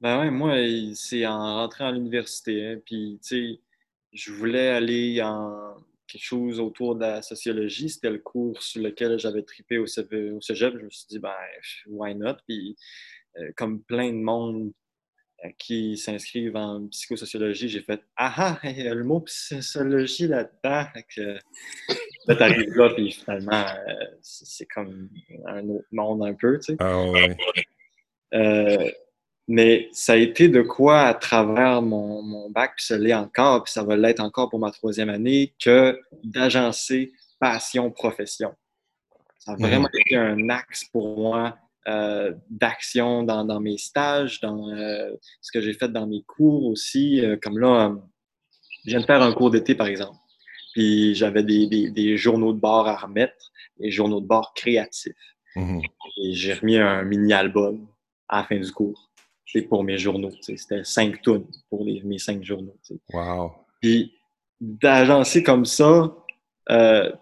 Ben oui, moi, c'est en rentrant à l'université. Hein, puis, tu sais, je voulais aller en quelque chose autour de la sociologie. C'était le cours sur lequel j'avais trippé au, cégep. Je me suis dit, ben, why not? Puis, euh, comme plein de monde qui s'inscrivent en psychosociologie, j'ai fait Ah ah, le mot psychologie là-dedans. Là, t'arrives là, puis finalement, euh, c'est comme un autre monde un peu, tu sais. Ah ouais. Euh, Mais ça a été de quoi à travers mon, mon bac, puis ça l'est encore, puis ça va l'être encore pour ma troisième année, que d'agencer passion-profession. Ça a mhm. vraiment été un axe pour moi euh, d'action dans, dans, mes stages, dans euh, ce que j'ai fait dans mes cours aussi. Euh, comme là, je viens de faire un cours d'été, par exemple. Puis j'avais des, des, des, journaux de bord à remettre, des journaux de bord créatifs. Mhm. Et j'ai remis un mini-album à la fin du cours. C'est pour mes journaux. C'était cinq tonnes pour les, mes cinq journaux. Wow. Puis d'agencer comme ça,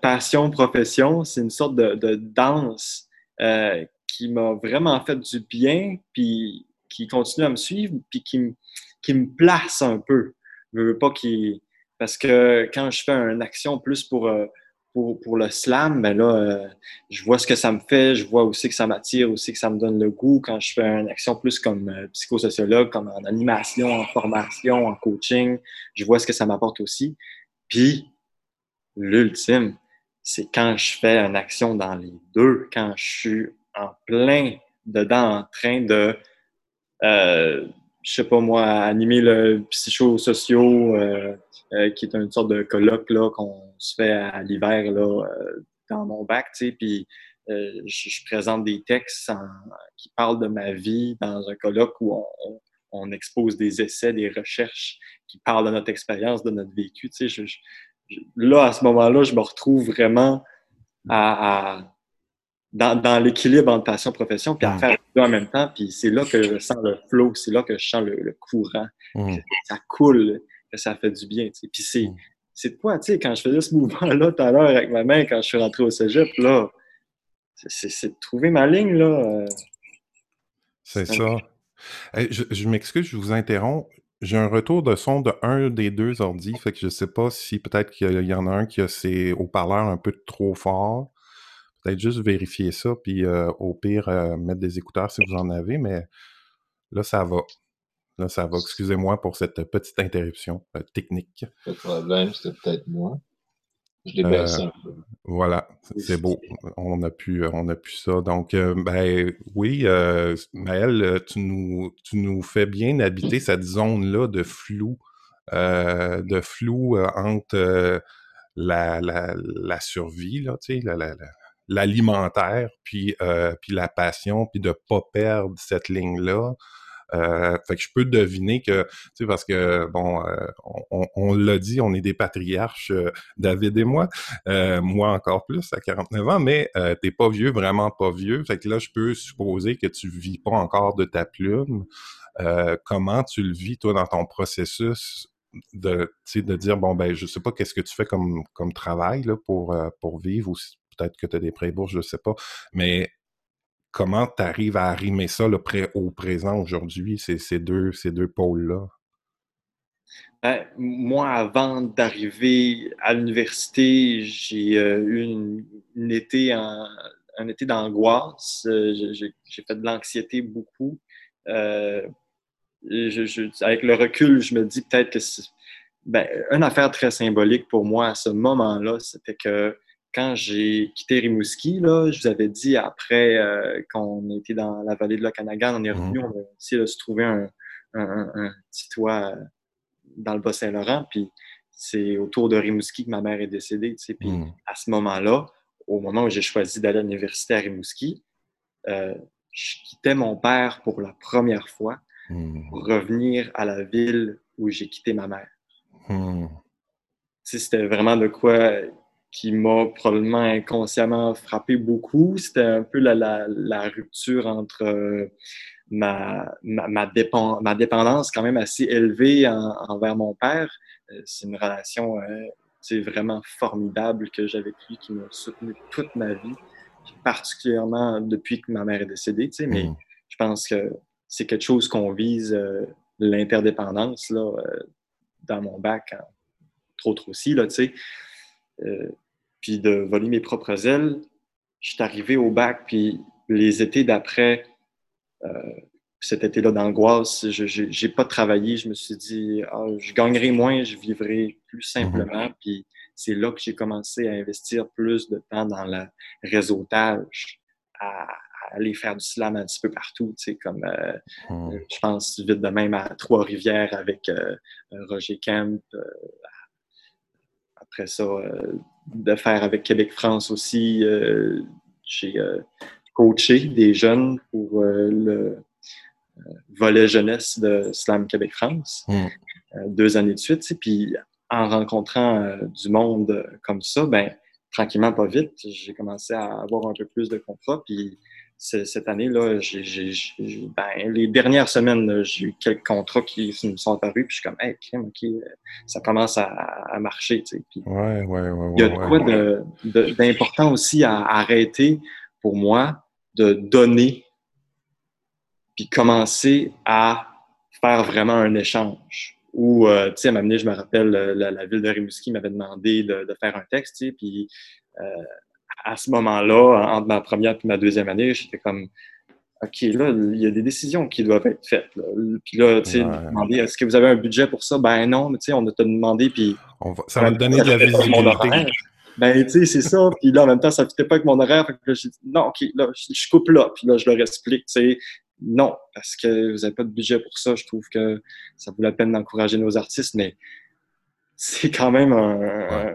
passion, profession, c'est une sorte de, de danse euh, qui m'a vraiment fait du bien, puis qui continue à me suivre, puis qui, me, place un peu. Je veux pas qu'il... Parce que quand je fais une action plus pour, euh, pour, le slam, ben là, euh, je vois ce que ça me fait, je vois aussi que ça m'attire, aussi que ça me donne le goût. Quand je fais une action plus comme euh, psychosociologue, comme en animation, en formation, en coaching, je vois ce que ça m'apporte aussi. Puis, l'ultime, c'est quand je fais une action dans les deux, quand je suis en plein dedans, en train de, euh, je sais pas moi, animer le psychosociaux, euh, euh, qui est une sorte de colloque là qu'on se fait à l'hiver là dans mon bac, tu sais, puis je, présente des textes qui parlent de ma vie dans un colloque où on, expose des essais, des recherches qui parlent de notre expérience, de notre vécu, tu sais, là, à ce moment-là, je me retrouve vraiment à, dans, l'équilibre entre passion et profession, puis à faire tout en même temps. Puis c'est là que je sens le flow, c'est là que je sens le, courant. Mm. Ça coule, que ça fait du bien. Puis c'est, mm. c'est de quoi, tu sais, quand je faisais ce mouvement-là tout à l'heure avec ma main, quand je suis rentré au cégep, là, c'est, de trouver ma ligne, là. Euh. C'est ça. je, je m'excuse, je vous interromps. J'ai un retour de son de un des deux ordi, fait que je sais pas si peut-être qu'il y en a un qui a ses haut-parleurs un peu trop fort. Peut-être juste vérifier ça, puis euh, au pire, euh, mettre des écouteurs si vous en avez, mais là, ça va. Là, ça va. Excusez-moi pour cette petite interruption euh, technique. Pas de problème, c'était peut-être moi. Je l'ai baissé un peu. Voilà, c'est beau. On a pu, on a pu ça. Donc, ben oui, euh, Maëlle, tu nous, tu nous fais bien habiter cette zone-là de flou, euh, de flou euh, entre la, la, la, survie, là, tu sais, l'alimentaire, puis, puis la passion, puis de pas perdre cette ligne-là. Euh, fait que je peux deviner que, tu sais, parce que, bon, euh, on, l'a dit, on est des patriarches, euh, David et moi, moi encore plus à 49 ans, mais t'es pas vieux, vraiment pas vieux. Fait que là, je peux supposer que tu vis pas encore de ta plume. comment tu le vis, toi, dans ton processus de, de dire, bon, ben, je sais pas qu'est-ce que tu fais comme, travail pour, pour vivre, ou peut-être que tu as des pré-bourses, je sais pas, mais comment tu arrives à arrimer ça au présent aujourd'hui, ces, ces, deux, ces deux pôles-là? Ben, moi, avant d'arriver à l'université, j'ai euh, eu une, été un été d'angoisse. Euh, j'ai fait de l'anxiété beaucoup. Euh, avec le recul, je me dis peut-être que c'est ben, une affaire très symbolique pour moi à ce moment-là, c'était que quand j'ai quitté Rimouski, là, je vous avais dit après euh, qu'on était dans la vallée de l'Okanagan, on est mhm. revenu, on a essayé de se trouver un, petit toit euh, dans le Bas-Saint-Laurent. Puis c'est autour de Rimouski que ma mère est décédée. Tu sais. Puis mhm. à ce moment-là, au moment où j'ai choisi d'aller à l'université à Rimouski, euh, je quittais mon père pour la première fois mhm. pour revenir à la ville où j'ai quitté ma mère. C'était vraiment de quoi qui m'a probablement inconsciemment frappé beaucoup. C'était un peu la, la, la rupture entre euh, ma, ma, ma, ma, dépendance quand même assez élevée envers mon père. Euh, c'est une relation euh, vraiment formidable que j'avais avec lui, qui m'a soutenu toute ma vie, particulièrement depuis que ma mère est décédée. Mais mmh. je pense que c'est quelque chose qu'on vise, l'interdépendance, là, dans mon bac, trop trop aussi, là, tu sais puis de voler mes propres ailes. Je suis arrivé au bac, puis les étés d'après, euh, cet été-là d'angoisse, je n'ai pas travaillé. Je me suis dit, ah, je gagnerai moins, je vivrai plus simplement. Mhm. Puis c'est là que j'ai commencé à investir plus de temps dans le réseautage, à, aller faire du slam un petit peu partout, tu sais, comme hmm. je pense vite de même à Trois-Rivières avec Roger Kemp. Après ça, de faire avec Québec-France aussi. J'ai coaché des jeunes pour le volet jeunesse de Slam Québec-France, hmm. deux années de suite. Puis en rencontrant du monde comme ça, ben tranquillement, pas vite, j'ai commencé à avoir un peu plus de contrats. Puis cette année-là, ben, les dernières semaines, j'ai eu quelques contrats qui me sont apparus. Puis je suis comme, hey, OK, ça commence à, marcher. Tu sais. Puis, ouais, ouais, ouais, il y a de quoi d'important aussi à, arrêter pour moi de donner puis commencer à faire vraiment un échange. Ou, euh, tu sais, à un je me rappelle, euh, la, ville de Rimouski m'avait demandé de, faire un texte, tu sais, puis euh, à ce moment-là, entre ma première et ma deuxième année, j'étais comme, OK, là, il y a des décisions qui doivent être faites. Puis là, tu sais, demander, est-ce que vous avez un budget pour ça? Ben non, mais tu sais, on a te demandé, puis... ça va me donner de la visibilité. Ben, tu sais, c'est ça. Puis là, en même temps, ça ne fitait pas avec mon horaire. Fait que j'ai dit, non, OK, là, je coupe là. Puis là, je leur explique, tu sais, non, parce que vous n'avez pas de budget pour ça. Je trouve que ça vaut la peine d'encourager nos artistes, mais c'est quand même un,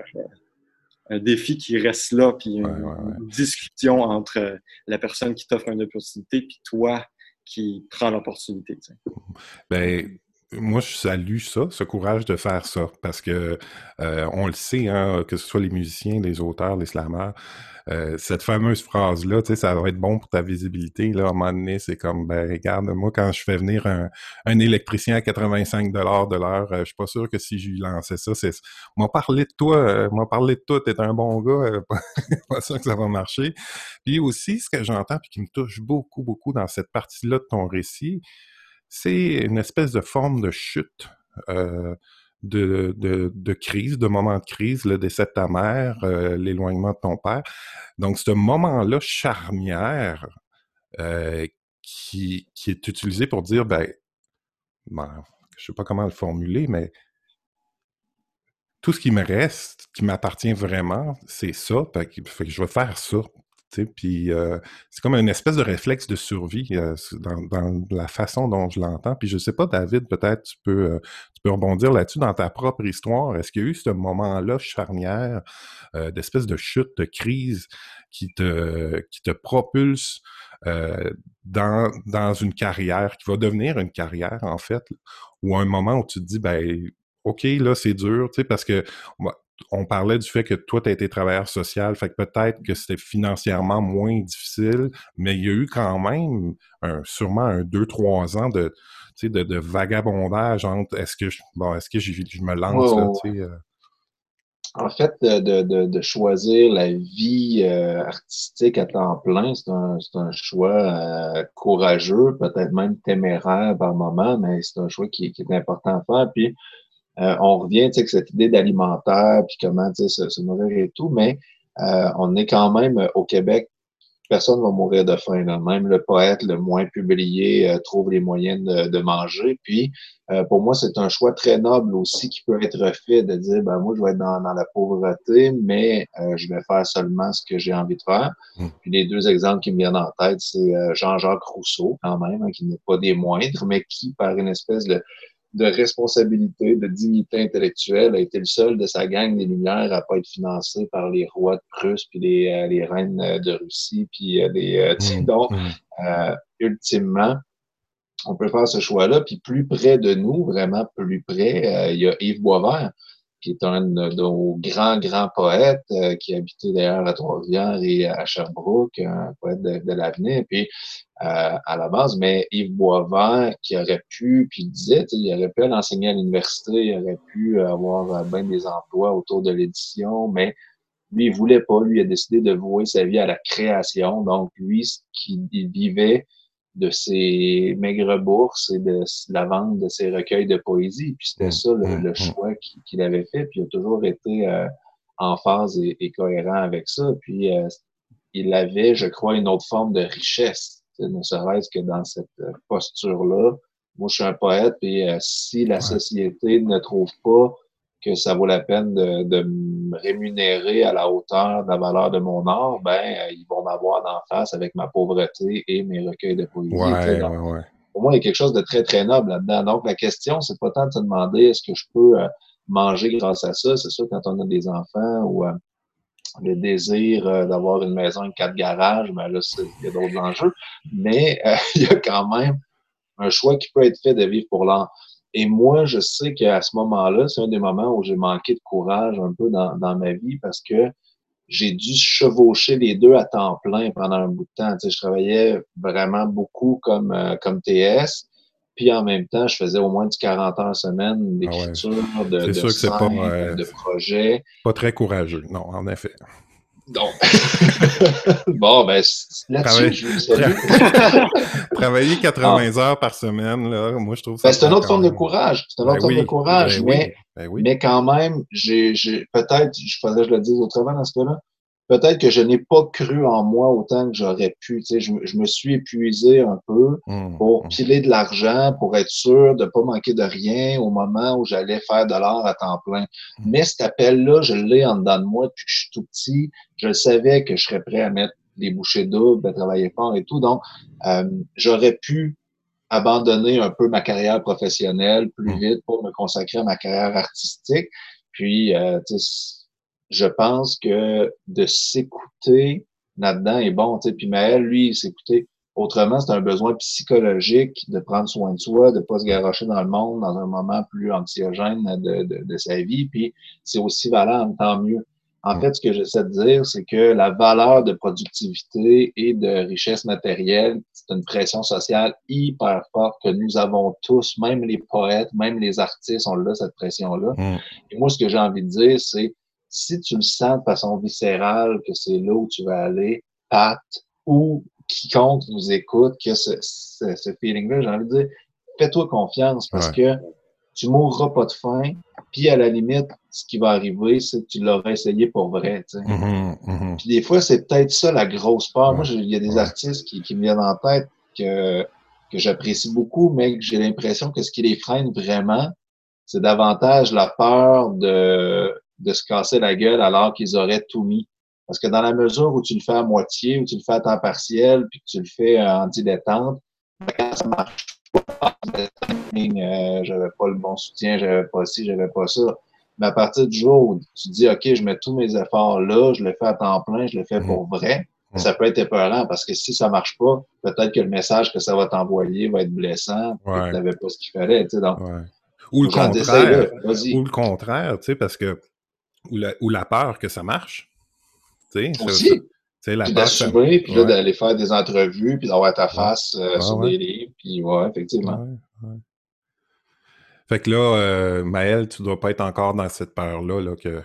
défi qui reste là, puis une, discussion entre la personne qui t'offre une opportunité puis toi qui prends l'opportunité. Ben, moi, je salue ça, ce courage de faire ça, parce que euh, on le sait, hein, que ce soit les musiciens, les auteurs, les slammers, euh, cette fameuse phrase-là, tu sais, ça va être bon pour ta visibilité. Là, à un moment donné, c'est comme, ben, regarde, moi, quand je fais venir un, électricien à 85 de l'heure, euh, je suis pas sûr que si je lui lançais ça, c'est, m'a parlé de toi, euh, m'a parlé de toi, t'es un bon gars, *laughs* pas sûr que ça va marcher. Puis aussi, ce que j'entends, puis qui me touche beaucoup, beaucoup dans cette partie-là de ton récit, c'est une espèce de forme de chute. Euh, de, de, crise, de moment de crise, le décès de ta mère, euh, l'éloignement de ton père. Donc, ce moment-là charnière euh, qui, qui, est utilisé pour dire, ben, ben, je sais pas comment le formuler, mais tout ce qui me reste, qui m'appartient vraiment, c'est ça. Que je vais faire ça puis euh, c'est comme une espèce de réflexe de survie euh, dans, la façon dont je l'entends. Puis je sais pas, David, peut-être tu peux, euh, tu peux rebondir là-dessus dans ta propre histoire. Est-ce qu'il y a eu ce moment-là charnière d'espèce de chute, de crise qui te, qui te propulse dans, dans une carrière, qui va devenir une carrière en fait, ou un moment où tu te dis, ben OK, là, c'est dur, tu sais, parce que on parlait du fait que toi, tu as été travailleur social, fait que peut-être que c'était financièrement moins difficile, mais il y a eu quand même un, sûrement un deux, trois ans de, de, de vagabondage entre est-ce que je, bon, est-ce que je, me lance là, tu sais, euh? En fait, de, de, choisir la vie euh, artistique à temps plein, c'est un, un, choix euh, courageux, peut-être même téméraire par moment, mais c'est un choix qui, qui, est important à faire. Puis, euh, on revient avec cette idée d'alimentaire, puis comment se, se nourrir et tout, mais euh, on est quand même euh, au Québec, personne ne va mourir de faim. Même le poète le moins publié trouve les moyens de, manger. Puis, pour moi, c'est un choix très noble aussi qui peut être fait de dire, ben moi, je vais être dans, la pauvreté, mais je vais faire seulement ce que j'ai envie de faire. Mmh. Puis les deux exemples qui me viennent en tête, c'est Jean-Jacques Rousseau, quand même, hein, qui n'est pas des moindres, mais qui, par une espèce de de responsabilité, de dignité intellectuelle, a été le seul de sa gang des Lumières à pas être financé par les rois de Prusse puis les, euh, les reines de Russie puis euh, les euh, mmh, *laughs* donc mmh. ultimement on peut faire ce choix-là puis plus près de nous vraiment plus près il y a Yves Boisvert qui est un de nos grands, grands poètes, euh, qui habitait d'ailleurs à Trois-Rivières et à Sherbrooke, un poète de, l'avenir, puis euh, à la base, mais Yves Boisvert, qui aurait pu, puis il disait, il aurait pu aller enseigner à l'université, il aurait pu avoir euh, bien des emplois autour de l'édition, mais lui, il voulait pas, lui, il a décidé de vouer sa vie à la création, donc lui, ce qu'il vivait, de ses maigres bourses et de la vente de ses recueils de poésie. Puis c'était mmh, ça le, mmh, mmh. choix qu'il avait fait. Puis il a toujours été euh, en phase et, cohérent avec ça. Puis euh, il avait, je crois, une autre forme de richesse, ne serait-ce que dans cette euh, posture-là. Moi, je suis un poète, et si la société ne trouve pas que ça vaut la peine de, de me rémunérer à la hauteur de la valeur de mon art, ben ils vont m'avoir d'en face avec ma pauvreté et mes recueils de poésie. Ouais, ouais, ouais. Pour moi, il y a quelque chose de très, très noble là-dedans. Donc, la question, c'est pas tant de se demander est-ce que je peux manger grâce à ça. C'est sûr, quand on a des enfants ou le désir euh, d'avoir une maison avec quatre garages, ben là, il y a d'autres enjeux. Mais euh, *laughs* il y a quand même un choix qui peut être fait de vivre pour l'art. Et moi, je sais qu'à ce moment-là, c'est un des moments où j'ai manqué de courage un peu dans, dans ma vie parce que j'ai dû chevaucher les deux à temps plein pendant un bout de temps. Tu sais, je travaillais vraiment beaucoup comme, euh, comme TS. Puis en même temps, je faisais au moins du 40 heures semaine ah d'écriture, de, de, de, de projets. Pas très courageux, non, en effet. Donc, *laughs* bon, ben, là-dessus, je *laughs* Travailler 80 heures par semaine, là, moi, je trouve ça. Ben, c'est une autre forme de courage. C'est une autre forme de courage, mais, mais quand même, j'ai, peut-être, je faudrait que je le dise autrement dans ce cas-là, peut-être que je n'ai pas cru en moi autant que j'aurais pu. Tu sais, je, je, me suis épuisé un peu mmh, pour mmh. piler de l'argent, pour être sûr de ne pas manquer de rien au moment où j'allais faire de l'art à temps plein. Mmh. Mais cet appel-là, je l'ai en dedans de moi depuis que je suis tout petit. Je savais que je serais prêt à mettre des bouchées doubles, à travailler fort et tout. Donc, euh, j'aurais pu abandonner un peu ma carrière professionnelle plus vite pour me consacrer à ma carrière artistique. Puis, euh, tu sais, je pense que de s'écouter là-dedans est bon. sais. Puis Maël, lui, s'écouter autrement, c'est un besoin psychologique de prendre soin de soi, de pas se garocher dans le monde dans un moment plus anxiogène de, de, de sa vie. Puis c'est aussi valable, tant mieux. En fait, ce que j'essaie de dire, c'est que la valeur de productivité et de richesse matérielle, c'est une pression sociale hyper forte que nous avons tous, même les poètes, même les artistes, on a cette pression-là. Mm. Et moi, ce que j'ai envie de dire, c'est si tu le sens de façon viscérale que c'est là où tu vas aller, Pat ou quiconque nous écoute, que ce, ce, feeling-là, j'ai envie de dire, fais-toi confiance parce que tu mourras pas de faim. Puis à la limite, ce qui va arriver, c'est que tu l'auras essayé pour vrai. Tu sais. Mm-hmm, mm-hmm. Puis des fois, c'est peut-être ça la grosse peur. Moi, il y a des artistes qui, qui me viennent en tête que, que j'apprécie beaucoup, mais que j'ai l'impression que ce qui les freine vraiment, c'est davantage la peur de de se casser la gueule alors qu'ils auraient tout mis. Parce que dans la mesure où tu le fais à moitié, ou tu le fais à temps partiel, puis que tu le fais en dilettante, ben, quand ça marche pas, euh, j'avais pas le bon soutien, j'avais pas ci, j'avais pas ça. Mais à partir du jour où tu dis, OK, je mets tous mes efforts là, je le fais à temps plein, je le fais pour mhm. vrai, mhm. ça peut être épeurant parce que si ça marche pas, peut-être que le message que ça va t'envoyer va être blessant, ouais. tu n'avais pas ce qu'il fallait. Tu sais, donc, Ou le contraire. Ou le contraire, tu sais, parce que ou la, ou la peur que ça marche. Tu sais, Aussi. Tu la puis d'assumer, puis là, d'aller faire des entrevues, puis d'avoir ta face euh, sur des livres, puis ouais, effectivement. Fait que là, euh, Maël, tu dois pas être encore dans cette peur-là, là, que...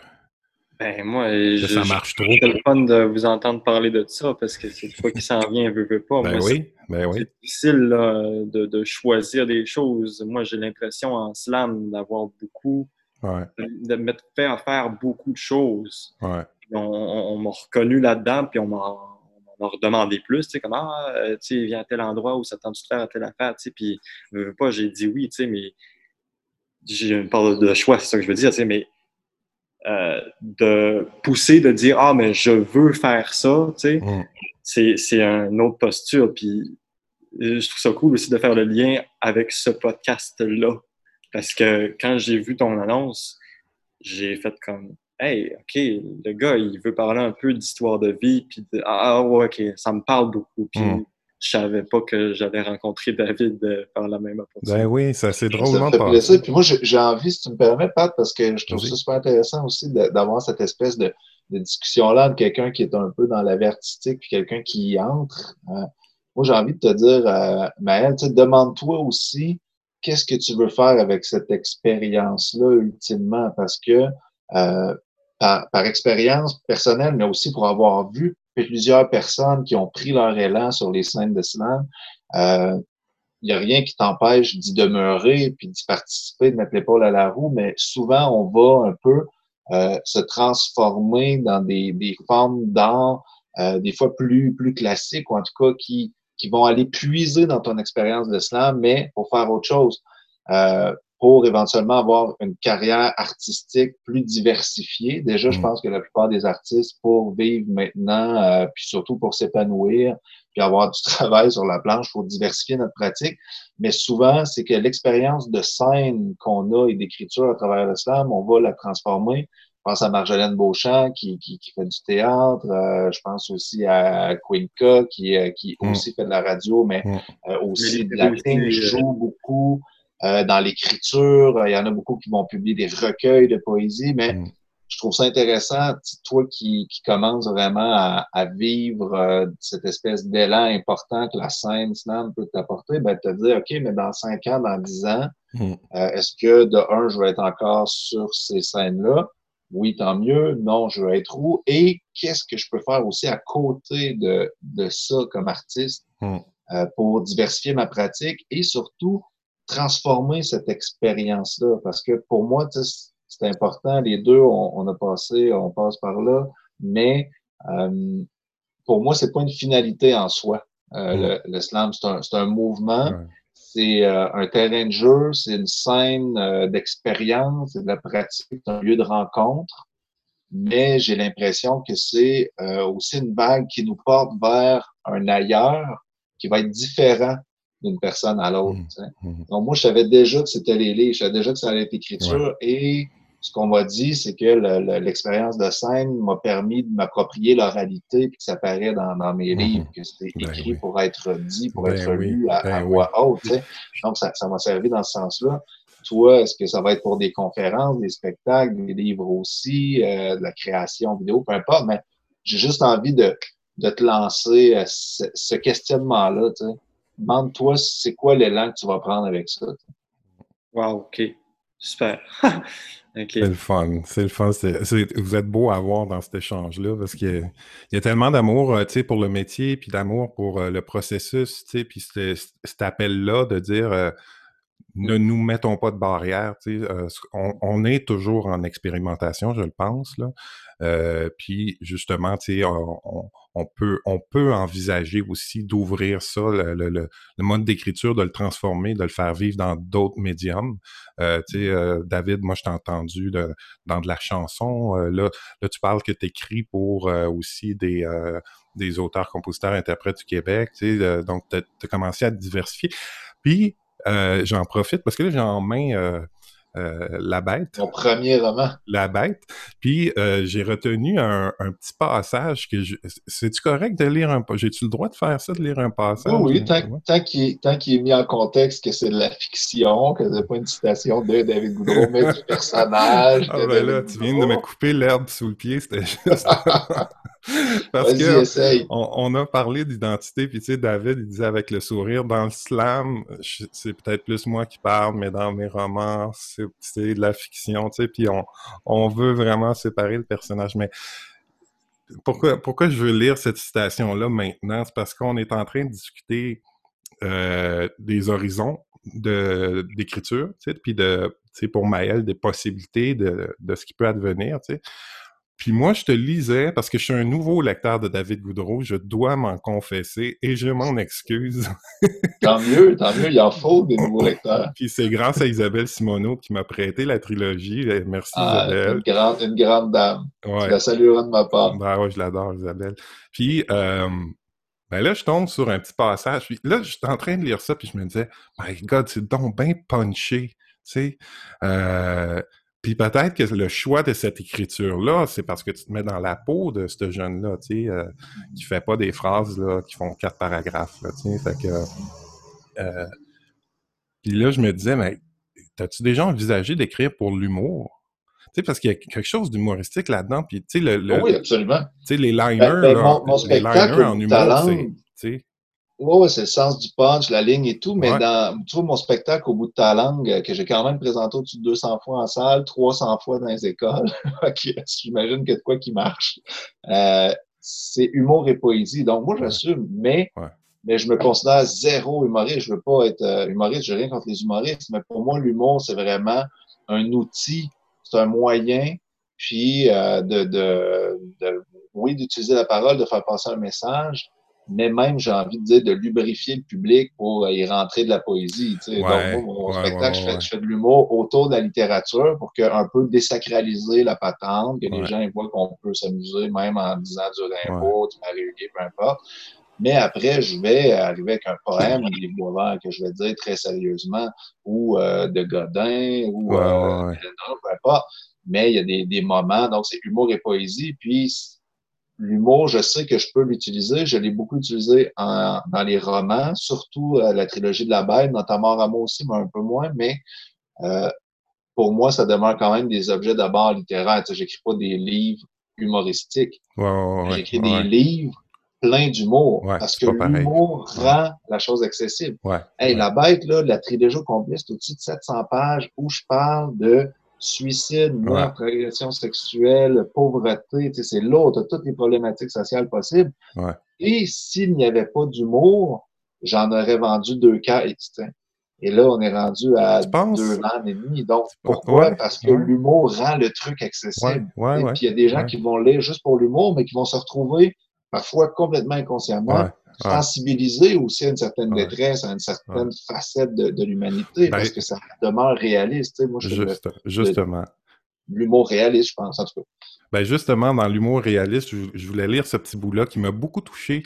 Ben, moi, je, ça marche trop. C'est le fun de vous entendre parler de ça, parce que c'est fois qui s'en vient, veut, veut pas. Ben oui, ben oui. C'est difficile là, de, de, choisir des choses. Moi, j'ai l'impression en slam d'avoir beaucoup de m'être fait à faire beaucoup de choses. On, m'a reconnu là-dedans, puis on m'a redemandé plus, tu sais, comment, ah, euh, tu sais, viens à tel endroit où ça tente de faire à telle affaire, tu sais, puis, veux pas, j'ai dit oui, tu sais, mais j'ai une part de choix, c'est ça que je veux dire, tu sais, mais euh, de pousser, de dire, ah, mais je veux faire ça, tu sais, mm. c'est une autre posture, puis je trouve ça cool aussi de faire le lien avec ce podcast-là. Parce que quand j'ai vu ton annonce, j'ai fait comme Hey, OK, le gars, il veut parler un peu d'histoire de vie, puis de, ah, ouais, OK, ça me parle beaucoup. Puis mm. je savais pas que j'allais rencontrer David euh, par la même opportunité. Ben oui, ça c'est drôlement ça plaisir. Puis moi, j'ai envie, si tu me permets, Pat, parce que je trouve ça super intéressant aussi d'avoir cette espèce de, discussion-là entre quelqu'un qui est un peu dans la vie artistique puis quelqu'un qui y entre. Hein. Moi, j'ai envie de te dire, euh, Maëlle, demande-toi aussi qu'est-ce que tu veux faire avec cette expérience-là ultimement? Parce que euh, par, expérience personnelle, mais aussi pour avoir vu plusieurs personnes qui ont pris leur élan sur les scènes de slam, euh, il n'y a rien qui t'empêche d'y demeurer puis d'y participer, de mettre l'épaule à la roue, mais souvent on va un peu euh, se transformer dans des, des formes d'art, euh, des fois plus, plus classiques, ou en tout cas qui, qui vont aller puiser dans ton expérience de slam, mais pour faire autre chose. Euh, pour éventuellement avoir une carrière artistique plus diversifiée. Déjà, je mm. pense que la plupart des artistes, pour vivre maintenant, euh, puis surtout pour s'épanouir, puis avoir du *laughs* travail sur la planche, faut diversifier notre pratique. Mais souvent, c'est que l'expérience de scène qu'on a et d'écriture à travers l'islam, on va la transformer. Je pense à Marjolaine Beauchamp qui, qui, qui fait du théâtre. Euh, je pense aussi à Quinca qui, euh, qui mm. aussi fait de la radio, mais aussi de l'acting, joue beaucoup. Euh, dans l'écriture. Il y en a beaucoup qui vont publier des recueils de poésie, mais mm. je trouve ça intéressant, toi qui, qui commences vraiment à, à vivre euh, cette espèce d'élan important que la scène slam peut t'apporter, ben, te dire, OK, mais dans cinq ans, dans dix ans, mm. euh, est-ce que de un, je vais être encore sur ces scènes-là? Oui, tant mieux. Non, je vais être où? Et qu'est-ce que je peux faire aussi à côté de, de ça comme artiste mm. pour diversifier ma pratique et surtout transformer cette expérience-là? Parce que pour moi, c'est important. Les deux, on, a passé, on passe par là, mais euh, pour moi, c'est pas une finalité en soi. Euh, le, slam, c'est un, un, mouvement, c'est euh, un terrain de jeu, c'est une scène euh, d'expérience, c'est de la pratique, c'est un lieu de rencontre. Mais j'ai l'impression que c'est aussi une vague qui nous porte vers un ailleurs qui va être différent d'une personne à l'autre. Mmh, mmh. Donc, moi, je savais déjà que c'était les livres, je savais déjà que ça allait être écriture et ce qu'on m'a dit, c'est que l'expérience de scène m'a permis de m'approprier l'oralité puis que ça paraît dans, dans mes mmh, livres, que c'était ben écrit pour être dit, pour ben être lu à, ben voix haute. Donc, ça m'a servi dans ce sens-là. Toi, est-ce que ça va être pour des conférences, des spectacles, des livres aussi, euh, de la création vidéo, peu importe, mais j'ai juste envie de, de te lancer euh, ce, ce questionnement-là. Demande-toi c'est quoi l'élan que tu vas prendre avec ça. Wow, OK. Super. *laughs* C'est le fun. C'est le fun. vous êtes beau à voir dans cet échange-là parce qu'il y, a tellement d'amour euh, pour le métier, puis d'amour pour euh, le processus, puis cet appel-là de dire euh, ne nous mettons pas de barrière. On, est toujours en expérimentation, je le pense. Puis justement, on, on peut envisager aussi d'ouvrir ça, le, mode d'écriture, de le transformer, de le faire vivre dans d'autres médiums. Euh, euh, David, moi, je t'ai entendu dans de la chanson. Euh, là, là, tu parles que tu écris pour aussi des, auteurs, compositeurs, interprètes du Québec. donc, tu as, commencé à diversifier. Puis, j'en profite parce que là, j'ai en main la Bête. Mon premier roman. La Bête. Puis euh, j'ai retenu un, petit passage que C'est-tu correct de lire un J'ai-tu le droit de faire ça, de lire un passage? oui, tant, tant qu'il est, mis en contexte que c'est de la fiction, que c'est pas une citation de David Goudreau, mais du *laughs* personnage. Ah ben là, tu viens de me couper l'herbe sous le pied, c'était juste. *laughs* *laughs* Parce que on, a parlé d'identité, puis tu sais, David, il disait avec le sourire, dans le slam, c'est peut-être plus moi qui parle, mais dans mes romans, c'est de la fiction, tu sais, puis on, on veut vraiment séparer le personnage. Mais pourquoi, pourquoi je veux lire cette citation-là maintenant? C'est parce qu'on est en train de discuter euh, des horizons d'écriture, tu sais, puis de, pour Maëlle, des possibilités de, de ce qui peut advenir, tu sais. Puis moi, je te lisais parce que je suis un nouveau lecteur de David Goudreau, je dois m'en confesser et je m'en excuse. *laughs* tant mieux, tant mieux, il en faut des nouveaux lecteurs. Puis c'est grâce à Isabelle Simoneau qui m'a prêté la trilogie. Eh, merci ah, Isabelle. Une grande, une grande dame. Ouais. Je la saluerai de ma part. Ben ouais, je l'adore Isabelle. Puis euh, ben là, je tombe sur un petit passage. Puis là, j'étais en train de lire ça, puis je me disais, My God, c'est donc bien punché. Tu sais, euh, puis peut-être que le choix de cette écriture-là, c'est parce que tu te mets dans la peau de ce jeune-là, tu sais, euh, qui fait pas des phrases là, qui font quatre paragraphes, là, tu sais, fait que... Euh, puis là, je me disais, mais t'as-tu déjà envisagé d'écrire pour l'humour? Tu sais, parce qu'il y a quelque chose d'humoristique là-dedans, puis tu sais, le, Oui, absolument. Tu sais, les liners, ben, ben, les liners en humour, tu sais... Oui, c'est le sens du punch, la ligne et tout, mais dans, tu vois, mon spectacle au bout de ta langue, euh, que j'ai quand même présenté au-dessus de 200 fois en salle, 300 fois dans les écoles, *laughs* j'imagine que de quoi qui marche, euh, c'est humour et poésie. Donc, moi, j'assume, mais, mais je me considère zéro humoriste. Je veux pas être euh, humoriste, je n'ai rien contre les humoristes, mais pour moi, l'humour, c'est vraiment un outil, c'est un moyen, puis euh, de, de, de, oui, d'utiliser la parole, de faire passer un message, mais même, j'ai envie de dire, de lubrifier le public pour y rentrer de la poésie. Tu sais. Donc, moi, mon spectacle, je, fais, je, fais, de l'humour autour de la littérature pour un peu désacraliser la patente, que les gens voient qu'on peut s'amuser même en disant du Rimbaud, du Marie peu importe. Mais après, je vais arriver avec un poème, des bois que je vais dire très sérieusement, ou euh, de Godin, ou euh, peu importe. Mais il y a des, des moments, donc c'est humour et poésie. Puis l'humour, je sais que je peux l'utiliser. Je l'ai beaucoup utilisé en, dans les romans, surtout euh, la trilogie de la Bête, notamment Rameau aussi, mais un peu moins. Mais euh, pour moi, ça demeure quand même des objets d'abord littéraires. Tu sais, j'écris pas des livres humoristiques. J'écris des livres pleins d'humour. parce que l'humour rend la chose accessible. Hey, La Bête, là, la trilogie complète, c'est au-dessus de 700 pages où je parle de suicide, meurtre, agression sexuelle, pauvreté, c'est l'autre, toutes les problématiques sociales possibles. Et s'il n'y avait pas d'humour, j'en aurais vendu deux cas Et là, on est rendu à deux ans et demi. Donc, pourquoi? Parce que l'humour rend le truc accessible. et puis, il y a des gens qui vont lire juste pour l'humour, mais qui vont se retrouver parfois complètement inconsciemment sensibiliser aussi à une certaine détresse, à une certaine facette de, l'humanité, ben, parce que ça demeure réaliste. Moi, je justement. L'humour réaliste, je pense, en tout cas. Ben justement, dans l'humour réaliste, je, voulais lire ce petit bout-là qui m'a beaucoup touché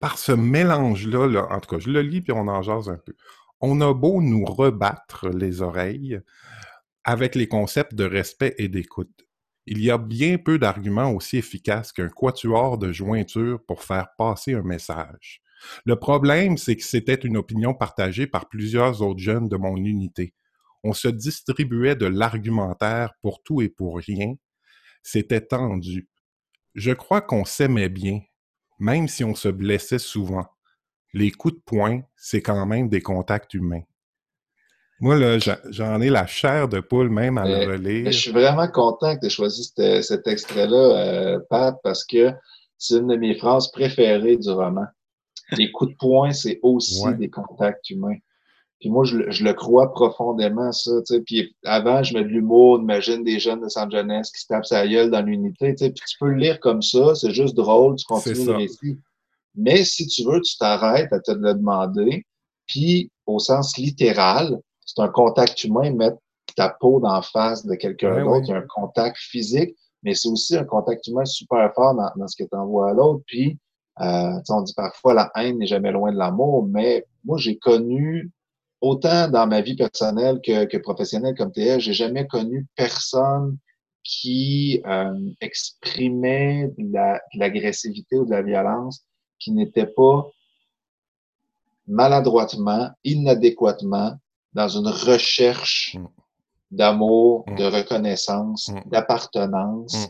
par ce mélange-là. Là. En tout cas, je le lis puis on en jase un peu. On a beau nous rebattre les oreilles avec les concepts de respect et d'écoute. Il y a bien peu d'arguments aussi efficaces qu'un quatuor de jointure pour faire passer un message. Le problème, c'est que c'était une opinion partagée par plusieurs autres jeunes de mon unité. On se distribuait de l'argumentaire pour tout et pour rien. C'était tendu. Je crois qu'on s'aimait bien, même si on se blessait souvent. Les coups de poing, c'est quand même des contacts humains. Moi, là, j'en ai la chair de poule même à le relire. Je suis vraiment content que tu aies choisi cet, extrait-là, euh, Pat, parce que c'est une de mes phrases préférées du roman. Les coups de poing, c'est aussi des contacts humains. Puis moi, je, le crois profondément, ça. Puis avant, je mets de l'humour, imagine des jeunes de San Jeunesse qui se tapent sa gueule dans l'unité. Puis tu peux le lire comme ça, c'est juste drôle, tu continues le récit. Mais si tu veux, tu t'arrêtes à te le demander. Puis, au sens littéral, c'est un contact humain, mettre ta peau d'en face de quelqu'un d'autre. Il y a un contact physique, mais c'est aussi un contact humain super fort dans, ce que tu envoies à l'autre. Puis, euh, on dit parfois la haine n'est jamais loin de l'amour, mais moi, j'ai connu, autant dans ma vie personnelle que, que professionnelle comme TS, j'ai jamais connu personne qui euh, exprimait de l'agressivité ou de la violence qui n'était pas maladroitement, inadéquatement dans une recherche mm. d'amour, mm. de reconnaissance, mm. d'appartenance.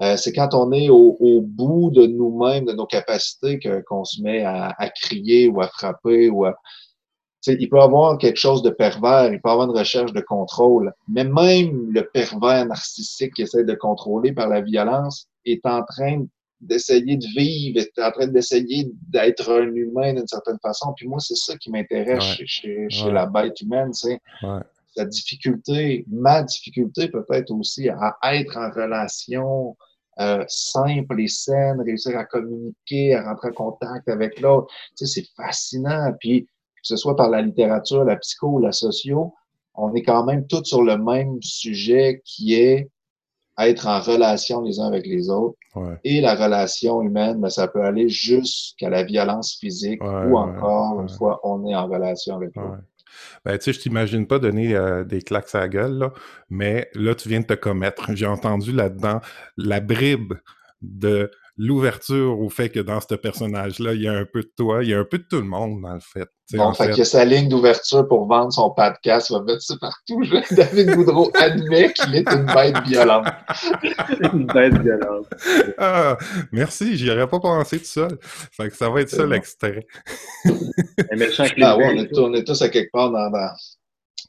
Euh, c'est quand on est au, bout de nous-mêmes, de nos capacités, qu'on se met à, crier ou à frapper ou à... il peut y avoir quelque chose de pervers, il peut y avoir une recherche de contrôle, mais même le pervers narcissique qui essaie de contrôler par la violence est en train d'essayer de vivre, en train d'essayer d'être un humain d'une certaine façon. Puis moi, c'est ça qui m'intéresse chez, chez, la bête humaine, c'est sa difficulté, ma difficulté peut-être aussi à être en relation euh, simple et saine, réussir à communiquer, à rentrer en contact avec l'autre. Tu sais, c'est fascinant. Puis que ce soit par la littérature, la psycho, la socio, on est quand même tous sur le même sujet qui est être en relation les uns avec les autres. Et la relation humaine, ben, ça peut aller jusqu'à la violence physique ou encore, une fois, on est en relation avec l'autre. Ben, tu sais, je t'imagine pas donner euh, des claques à la gueule, là, mais là, tu viens de te commettre. *laughs* J'ai entendu là-dedans la bribe de l'ouverture au fait que dans ce personnage-là, il y a un peu de toi, il y a un peu de tout le monde, dans le fait. Bon, fait, que sa ligne d'ouverture pour vendre son podcast, il va mettre ça partout. *laughs* David Boudreau admet qu'il est une bête violente. *laughs* une bête violente. Ah, merci, j'y aurais pas pensé tout seul. Fait que ça va être ça l'extrait. ah ouais, on est, tous à quelque part dans, dans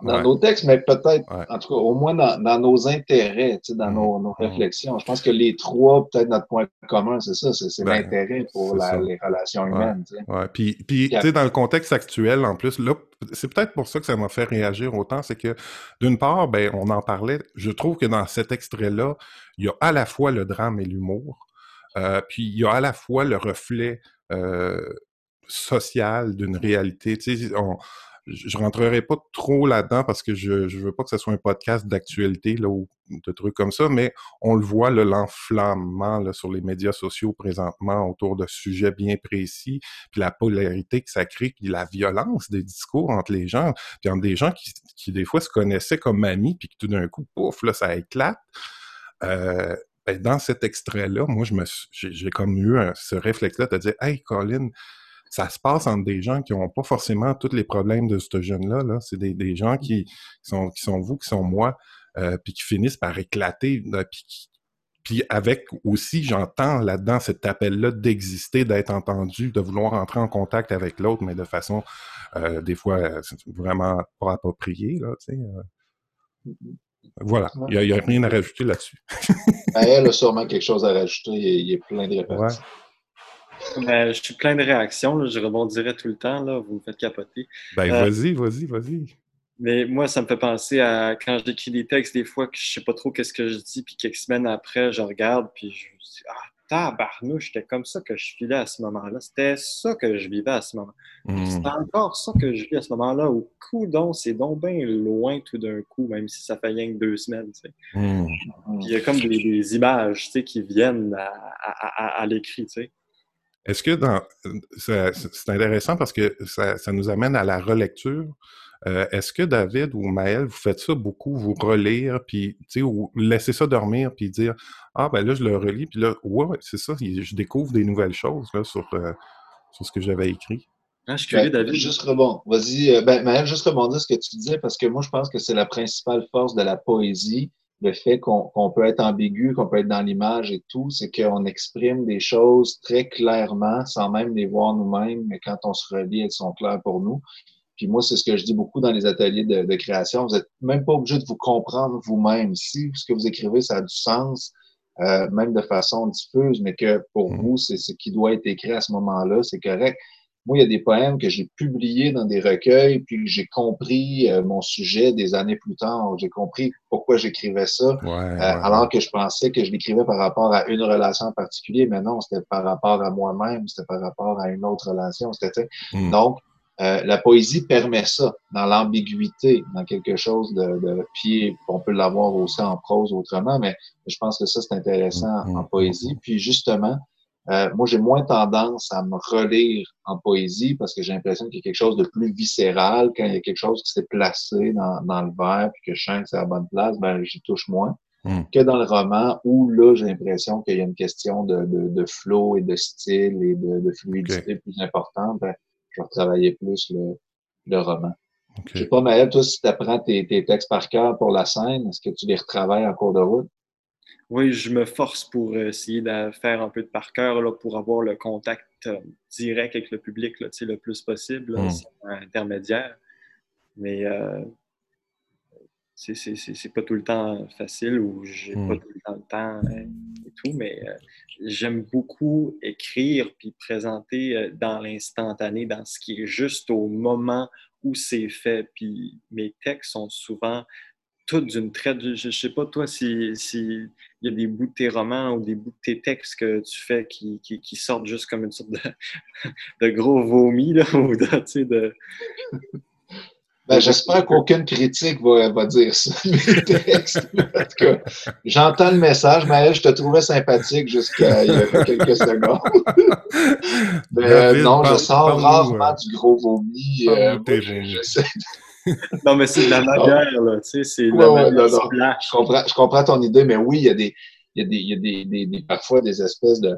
dans nos textes, mais peut-être, en tout cas, au moins dans, dans nos intérêts, dans mm-hmm. nos, nos, mm-hmm. réflexions. Je pense que les trois, peut-être notre point commun, c'est ça, c'est ben, l'intérêt pour la, les relations humaines. Ouais. Puis, puis tu sais, dans le contexte actuel, en plus, là, c'est peut-être pour ça que ça m'a fait réagir autant, c'est que d'une part, ben, on en parlait, je trouve que dans cet extrait-là, il y a à la fois le drame et l'humour, euh, puis il y a à la fois le reflet sociale d'une réalité. Tu sais, on, je rentrerai pas trop là-dedans parce que je je veux pas que ce soit un podcast d'actualité ou de trucs comme ça, mais on le voit l'enflammement sur les médias sociaux présentement autour de sujets bien précis, puis la polarité que ça crée, puis la violence des discours entre les gens, puis entre des gens qui, qui des fois se connaissaient comme amis, puis que tout d'un coup, pouf, là, ça éclate. Euh, ben dans cet extrait-là, moi, je me j'ai comme eu ce réflexe-là de dire Hey, Colin, ça se passe entre des gens qui n'ont pas forcément tous les problèmes de ce jeune-là. -là, c'est des, des, gens qui, sont, qui sont vous, qui sont moi, euh, puis qui finissent par éclater, puis, puis avec aussi, j'entends là-dedans cet appel-là d'exister, d'être entendu, de vouloir entrer en contact avec l'autre, mais de façon euh, des fois vraiment pas appropriée. Là, tu sais, euh. Voilà, il n'y a, rien à rajouter là-dessus. Ben, elle a sûrement quelque chose à rajouter, il y a plein de réponses. Ben, je suis plein de réactions, je rebondirai tout le temps, là, vous me faites capoter. Ben, euh, vas-y, vas-y, vas-y. Mais moi, ça me fait penser à quand j'écris des textes, des fois que je sais pas trop qu'est-ce que je dis, puis quelques semaines après, je regarde, puis je me dis Ah, tabarnouche, c'était comme ça que je filais à ce moment-là. C'était ça que je vivais à ce moment. hmm. C'était encore ça que je vis à ce moment-là. Au coup, donc, c'est donc bien loin tout d'un coup, même si ça fait rien que deux semaines. Tu sais. Hmm. Puis il y a comme des, images tu sais, qui viennent à, à, à l'écrit. Tu sais. Est-ce que dans c'est intéressant parce que ça, ça, nous amène à la relecture. Euh, Est-ce que David ou Maël, vous faites ça beaucoup, vous relire, puis tu sais, ou laisser ça dormir, puis dire Ah ben là, je le relis, puis là, ouais, c'est ça, je découvre des nouvelles choses là, sur, euh, sur ce que j'avais écrit. Ah, je suis curieux, ben, David. Juste rebond. Vas-y, euh, ben, Maël, juste rebondir ce que tu disais, parce que moi, je pense que c'est la principale force de la poésie le fait qu'on peut être ambigu, qu'on peut être dans l'image et tout, c'est qu'on exprime des choses très clairement sans même les voir nous-mêmes, mais quand on se relie, elles sont claires pour nous. Puis moi, c'est ce que je dis beaucoup dans les ateliers de, création. Vous n'êtes même pas obligé de vous comprendre vous-même. Si ce que vous écrivez, ça a du sens, euh, même de façon diffuse, mais que pour mmh. vous, c'est ce qui doit être écrit à ce moment-là, c'est correct. Moi, il y a des poèmes que j'ai publiés dans des recueils, puis j'ai compris euh, mon sujet des années plus tard. J'ai compris pourquoi j'écrivais ça, euh, alors que je pensais que je l'écrivais par rapport à une relation en particulier, mais non, c'était par rapport à moi-même, c'était par rapport à une autre relation. C'était, hmm. Donc, euh, la poésie permet ça, dans l'ambiguïté, dans quelque chose de, de puis on peut l'avoir aussi en prose autrement, mais je pense que ça, c'est intéressant hmm, en hmm, poésie. Puis justement, euh, moi, j'ai moins tendance à me relire en poésie parce que j'ai l'impression qu'il y a quelque chose de plus viscéral quand il y a quelque chose qui s'est placé dans, dans le verre puis que je sens que c'est à la bonne place, ben j'y touche moins. Hmm. Que dans le roman où là, j'ai l'impression qu'il y a une question de, de, de, flow et de style et de, de fluidité plus importante. Ben, je vais travailler plus le, le roman. Okay. Je sais pas, Maëlle, toi, si tu apprends tes, tes textes par cœur pour la scène, est-ce que tu les retravailles en cours de route? Oui, je me force pour essayer de faire un peu de par cœur là, pour avoir le contact euh, direct avec le public là, le plus possible, là, mm. intermédiaire. Mais euh, c'est pas tout le temps facile ou j'ai pas mm. tout le temps le temps euh, et tout, mais euh, j'aime beaucoup écrire puis présenter dans l'instantané, dans ce qui est juste au moment où c'est fait. Puis mes textes sont souvent tout d'une traite. Je ne sais pas, toi, s'il si, y a des bouts de tes romans ou des bouts de tes textes que tu fais qui, qui, sortent juste comme une sorte de, *laughs* de gros vomi, là, *laughs* ou de, tu sais, de... Ben, j'espère qu'aucune critique va, va, dire ça, *laughs* mes textes. En tout cas, j'entends le message, mais je te trouvais sympathique jusqu'à il y a quelques secondes. mais non, je sors rarement du gros vomi. Euh, *laughs* non, mais c'est de la manière, là, tu sais, c'est ouais, ouais, je, comprends, je comprends ton idée, mais oui, il y a des, il y a des, il y a des, des, des parfois des espèces de,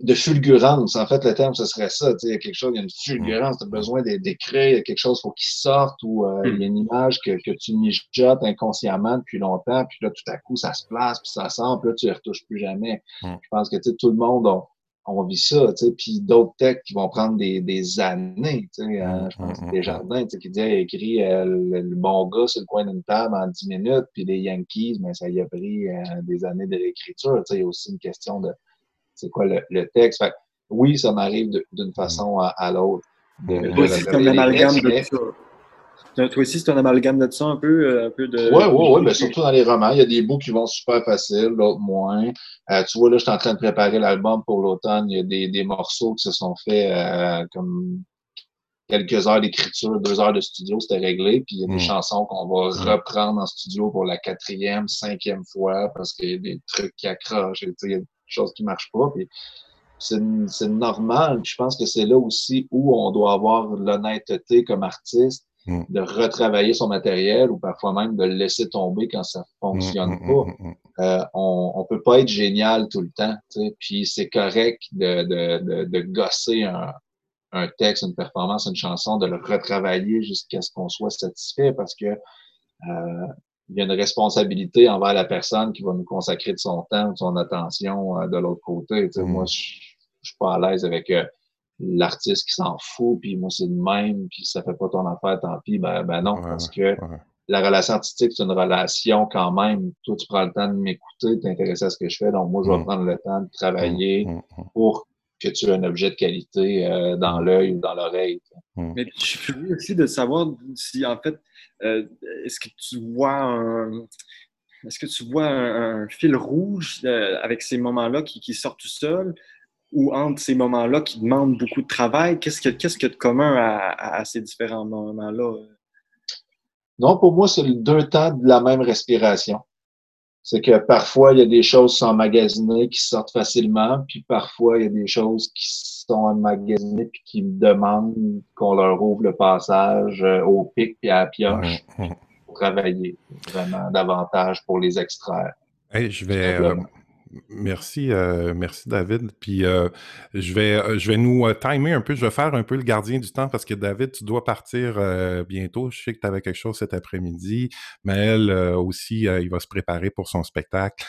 de fulgurance. En fait, le terme, ce serait ça. Il y a quelque chose, il y a une fulgurance, tu as besoin d'écrire, il y a quelque chose, il faut qu'il sorte ou euh, il y a une image que, que tu mijotes inconsciemment depuis longtemps, puis là, tout à coup, ça se place, puis ça sort, puis là, tu ne retouches plus jamais. Je pense que tout le monde a, on vit ça, tu sais, puis d'autres textes qui vont prendre des, des années, tu sais, euh, je pense que des jardins, tu sais, qui dit, écrit euh, le, bon gars sur le coin d'une table en 10 minutes, puis les Yankees, mais ben, ça y a pris euh, des années de l'écriture, tu sais, il y a aussi une question de, c'est quoi le, le, texte, fait oui, ça m'arrive d'une façon à, l'autre. c'est comme l'amalgame de ça. Toi aussi, c'est un amalgame de ça un peu, un peu de. Oui, oui, oui, mais surtout dans les romans. Il y a des bouts qui vont super faciles, d'autres moins. tu vois, là, je suis en train de préparer l'album pour l'automne. Il y a des, des, morceaux qui se sont faits comme quelques heures d'écriture, deux heures de studio, c'était réglé. Puis il y a des hmm. chansons qu'on va hmm. reprendre en studio pour la quatrième, cinquième fois parce qu'il y a des trucs qui accrochent, il y a des choses qui marchent pas. Puis c'est normal. je pense que c'est là aussi où on doit avoir l'honnêteté comme artiste hmm. de retravailler son matériel ou parfois même de le laisser tomber quand ça fonctionne pas. Euh, on, on peut pas être génial tout le temps. Puis c'est correct de, de, de, de gosser un, un texte, une performance, une chanson, de le retravailler jusqu'à ce qu'on soit satisfait parce que euh, il y a une responsabilité envers la personne qui va nous consacrer de son temps, de son attention euh, de l'autre côté. Mm. Moi, je, je suis pas à l'aise avec euh, l'artiste qui s'en fout, puis moi c'est le même, puis ça fait pas ton affaire, tant pis. Ben, ben non, parce que la relation artistique, c'est une relation quand même. Toi, tu prends le temps de m'écouter, t'intéresser à ce que je fais, donc moi, je vais mm. prendre le temps de travailler mm, pour que tu as un objet de qualité euh, dans l'œil ou dans l'oreille. Mais je suis curieux aussi de savoir si, en fait, euh, est-ce que tu vois un, est-ce que tu vois un, fil rouge euh, avec ces moments-là qui, qui, sortent tout seul ou entre ces moments-là qui demandent beaucoup de travail? Qu'est-ce qu'il que de commun à, à, ces différents moments-là? Non, pour moi, c'est deux temps de la même respiration c'est que parfois, il y a des choses sont emmagasinées qui sortent facilement, puis parfois, il y a des choses qui sont emmagasinées puis qui demandent qu'on leur ouvre le passage euh, au pic puis à la pioche pour travailler vraiment davantage pour les extraire. je vais, Merci, euh, merci David. Puis euh, je vais, euh, je vais nous timer un peu. Je vais faire un peu le gardien du temps parce que David, tu dois partir bientôt. Je sais que tu avais quelque chose cet après-midi. Maël aussi, il va se préparer pour son spectacle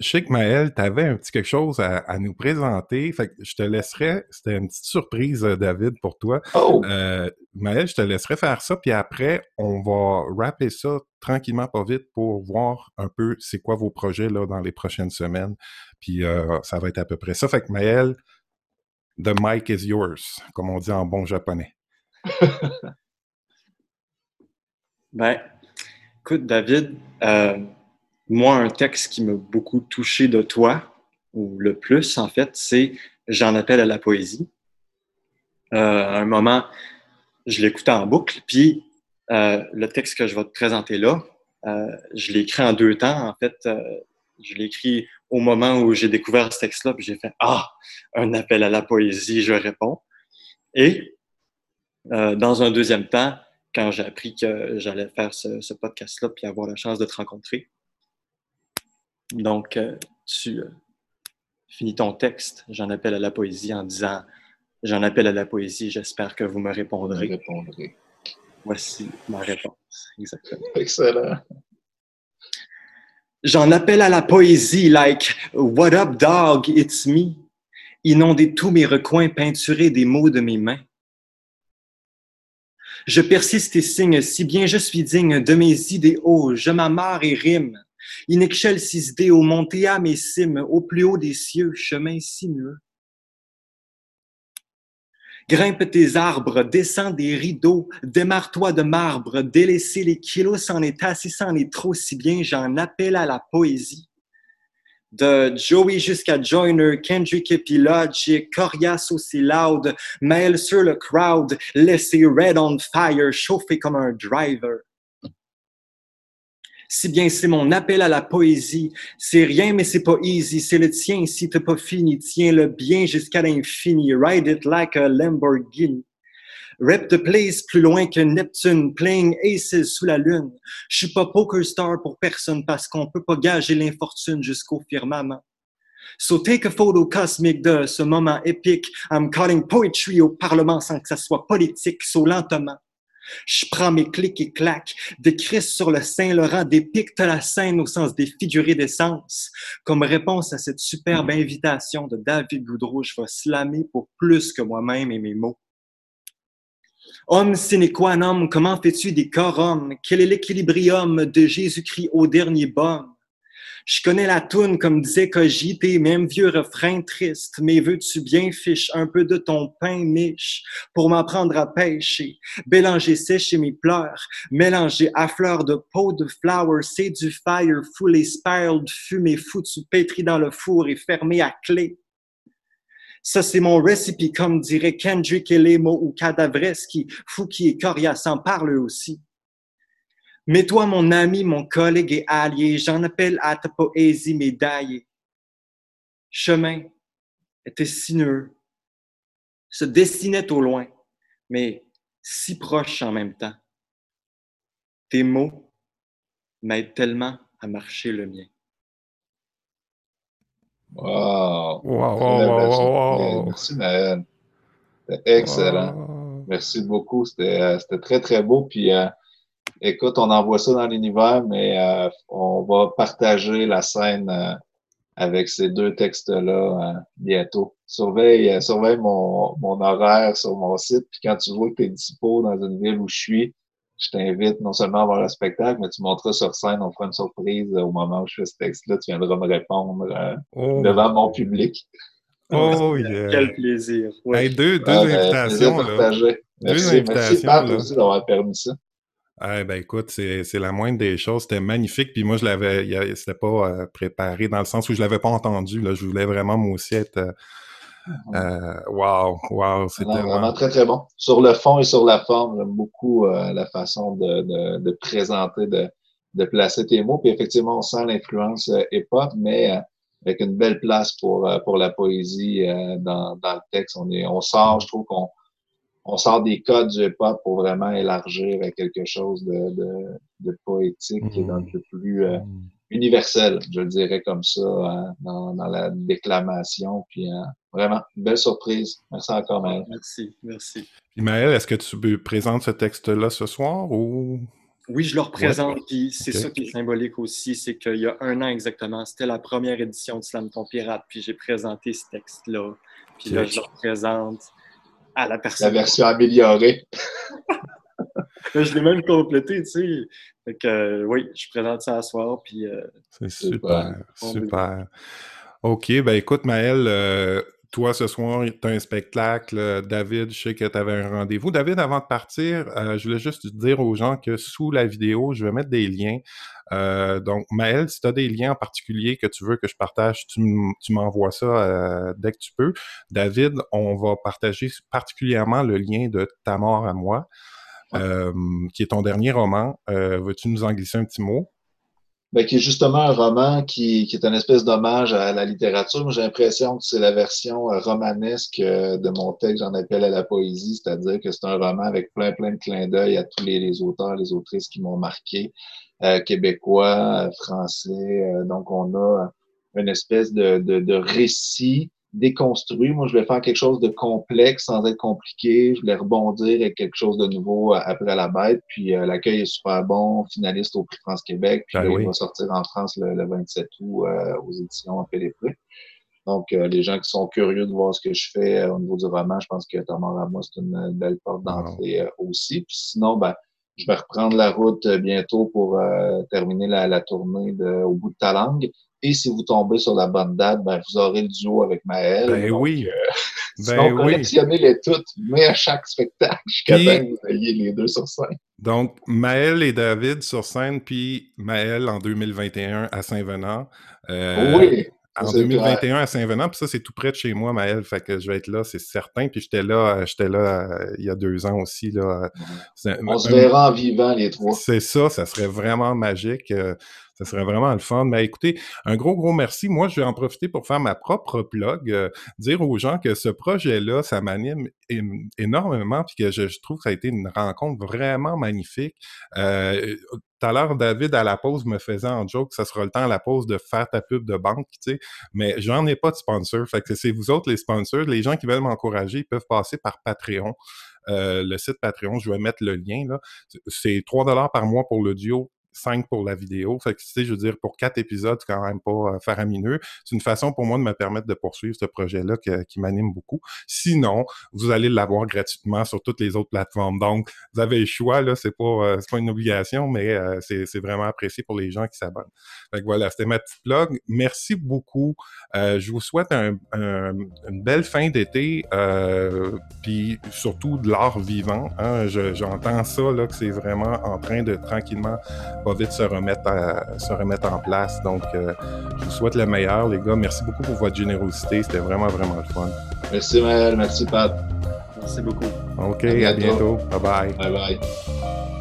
je sais que Maël, tu avais un petit quelque chose à, nous présenter. Fait que je te laisserai, c'était une petite surprise, euh, David, pour toi. Oh! Euh, Maël, je te laisserai faire ça, puis après, on va rapper ça tranquillement, pas vite, pour voir un peu c'est quoi vos projets là dans les prochaines semaines. Puis euh, ça va être à peu près ça. Fait que Maël, the mic is yours, comme on dit en bon japonais. *laughs* ben, écoute, David, euh, moi, un texte qui m'a beaucoup touché de toi, ou le plus en fait, c'est J'en appelle à la poésie. Euh, à un moment, je l'écoutais en boucle, puis euh, le texte que je vais te présenter là, euh, je l'ai écrit en deux temps. En fait, euh, je l'ai écrit au moment où j'ai découvert ce texte-là, puis j'ai fait Ah, un appel à la poésie, je réponds. Et euh, dans un deuxième temps, quand j'ai appris que j'allais faire ce, ce podcast-là, puis avoir la chance de te rencontrer, donc, euh, tu euh, finis ton texte, j'en appelle à la poésie en disant J'en appelle à la poésie, j'espère que vous me répondrez. répondrez. Voici ma réponse. Exactement. Excellent. J'en appelle à la poésie, like What up, dog, it's me. Inonder tous mes recoins, peinturer des mots de mes mains. Je persiste et signe, si bien je suis digne de mes idéaux, je m'amarre et rime. In excelsis Deo, monteam et cimes, au plus haut des cieux, chemin sinueux. Grimpe tes arbres, descends des rideaux, démarre-toi de marbre, délaisser les kilos s'en est assez, s'en est trop, si bien j'en appelle à la poésie. De Joey jusqu'à Joyner, Kendrick et Logic, Corias aussi loud, mail sur le crowd, laissez red on fire, chauffer comme un driver. Si bien c'est mon appel à la poésie. C'est rien, mais c'est pas easy. C'est le tien si t'as pas fini. Tiens-le bien jusqu'à l'infini. Ride it like a Lamborghini. Rep the place plus loin que Neptune, playing aces sous la lune. Je suis pas poker star pour personne parce qu'on peut pas gager l'infortune jusqu'au firmament. So take a photo cosmique de ce moment épique. I'm calling poetry au Parlement sans que ça soit politique, so lentement. Je prends mes clics et claques, décris sur le Saint-Laurent, dépicte la scène au sens des figurés d'essence. Comme réponse à cette superbe invitation de David Goudreau, je vais slammer pour plus que moi-même et mes mots. Homme sine qua non, comment fais-tu des corums? Quel est l'équilibrium de Jésus-Christ au dernier baume? Je connais la toune, comme disait tes même vieux refrain triste. Mais veux-tu bien fiche un peu de ton pain miche pour m'apprendre à pêcher? Bélanger sécher mes pleurs, mélanger à fleur de peau de flower, c'est du fire, full et spiraled, fumée foutu, pétri dans le four et fermé à clé. Ça, c'est mon recipe, comme dirait Kendrick Elemo ou Cadavreski. Fouki et Coria s'en parlent aussi. Mais toi, mon ami, mon collègue et allié, j'en appelle à ta poésie médaillée. Chemin était sinueux, se dessinait au loin, mais si proche en même temps. Tes mots m'aident tellement à marcher le mien. Wow! Wow, wow, Merci, Maëlle. C'était excellent. Merci beaucoup. Euh, c'était très, très beau. Puis, euh, écoute, on envoie ça dans l'univers, mais euh, on va partager la scène avec ces deux textes-là bientôt. Surveille, surveille mon, mon horaire sur mon site. Puis quand tu vois que tu es dispo dans une ville où je suis, je t'invite non seulement à voir le spectacle, mais tu monteras sur scène, on fera une surprise au moment où je fais ce texte-là. Tu viendras me répondre euh, oh. devant mon public. Oh, yeah. Quel plaisir. deux, deux ah, invitations. Là. Merci, merci Pat aussi d'avoir permis ça. Eh ben écoute, c'est la moindre des choses. C'était magnifique. Puis moi, je l'avais, c'était pas euh, préparé dans le sens où je l'avais pas entendu. Là. Je voulais vraiment moi aussi être euh, euh, wow, wow, c'était vraiment très très bon. Sur le fond et sur la forme, j'aime beaucoup euh, la façon de, de, de présenter, de, de, placer tes mots. Puis effectivement, on sent l'influence euh, hip-hop, mais euh, avec une belle place pour pour la poésie dans, dans le texte. On est, on sort, je trouve qu'on on sort des codes du hip-hop pour vraiment élargir à quelque chose de, de, de poétique et d'un mmh. peu plus euh, universel, je le dirais comme ça, hein, dans, dans, la déclamation. Puis euh, vraiment, belle surprise. Merci encore, Maël. Merci, merci. Maël, est-ce que tu présentes ce texte-là ce soir ou... Oui, je le représente, puis c'est ça qui est symbolique aussi, c'est qu'il y a un an exactement, c'était la première édition de Slam Ton Pirate, puis j'ai présenté ce texte-là, puis là, je le représente à la personne. La version améliorée. *laughs* je l'ai même complété, tu sais. Fait que, euh, oui, je présente ça à soir, puis... Euh, c'est super, super. OK, ben écoute, Maël, euh, toi, ce soir, tu as un spectacle. David, je sais que tu avais un rendez-vous. David, avant de partir, euh, je voulais juste dire aux gens que sous la vidéo, je vais mettre des liens. Euh, donc, Maël, si tu as des liens en particulier que tu veux que je partage, tu m'envoies ça euh, dès que tu peux. David, on va partager particulièrement le lien de Ta mort à moi, qui est ton dernier roman. Veux-tu nous en glisser un petit mot? Ben, qui est justement un roman qui, qui est une espèce d'hommage à la littérature. J'ai l'impression que c'est la version euh, romanesque euh, de mon texte, j'en appelle à la poésie, c'est-à-dire que c'est un roman avec plein, plein de clins d'œil à tous les, les, auteurs, les autrices qui m'ont marqué, euh, québécois, français. donc, on a une espèce de, de, de récit déconstruit. Moi, je vais faire quelque chose de complexe sans être compliqué. Je vais rebondir avec quelque chose de nouveau euh, après la bête. Puis euh, l'accueil est super bon, finaliste au Prix France Québec. Puis ben il va sortir en France le, 27 août euh, aux éditions en les Donc, les gens qui sont curieux de voir ce que je fais au niveau du roman, je pense que Thomas moi c'est une belle porte d'entrée aussi. Puis sinon, ben, je vais reprendre la route bientôt pour terminer la, la tournée de Au bout de ta langue. Et si vous tombez sur la bonne date, ben, vous aurez le duo avec Maël. Ben oui. Euh, *laughs* ben oui. collectionnez-les toutes, mais à chaque spectacle, jusqu'à temps que vous ayez les deux sur scène. Donc, Maël et David sur scène, puis Maël en 2021 à Saint-Venant. Euh, oui. En 2021 à Saint-Venant, puis ça, c'est tout près de chez moi, Maël, fait que je vais être là, c'est certain. Puis j'étais là, euh, j'étais là euh, il y a deux ans aussi. Là. On se verra en vivant, les trois. C'est ça, ça serait vraiment magique. Ça serait vraiment le fun. Mais écoutez, un gros, gros merci. Moi, je vais en profiter pour faire ma propre blog, euh, dire aux gens que ce projet-là, ça m'anime énormément, puis que je, trouve que ça a été une rencontre vraiment magnifique. Euh, tout à l'heure, David, à la pause, me faisait en joke ça sera le temps à la pause de faire ta pub de banque, tu sais. Mais j'en ai pas de sponsor. Fait que c'est vous autres les sponsors. Les gens qui veulent m'encourager, ils peuvent passer par Patreon. Euh, le site Patreon, je vais mettre le lien là. C'est 3 dollars par mois pour l'audio, 5 pour la vidéo. Fait que, tu sais, je veux dire, pour quatre épisodes, c'est quand même pas euh, faramineux. C'est une façon pour moi de me permettre de poursuivre ce projet-là qui m'anime beaucoup. Sinon, vous allez l'avoir gratuitement sur toutes les autres plateformes. Donc, vous avez le choix, là, c'est pas, euh, pas une obligation, mais euh, c'est vraiment apprécié pour les gens qui s'abonnent. Fait que voilà, c'était ma petite blog. Merci beaucoup. je vous souhaite un, une belle fin d'été, puis surtout de l'art vivant. Hein. J'entends ça, là, que c'est vraiment en train de tranquillement, pas vite se remettre, à, se remettre en place. Donc, euh, je vous souhaite le meilleur, les gars. Merci beaucoup pour votre générosité. C'était vraiment, vraiment le fun. Merci, Maël. Merci, Pat. Merci beaucoup. OK, à bientôt. Bye bye. Bye bye.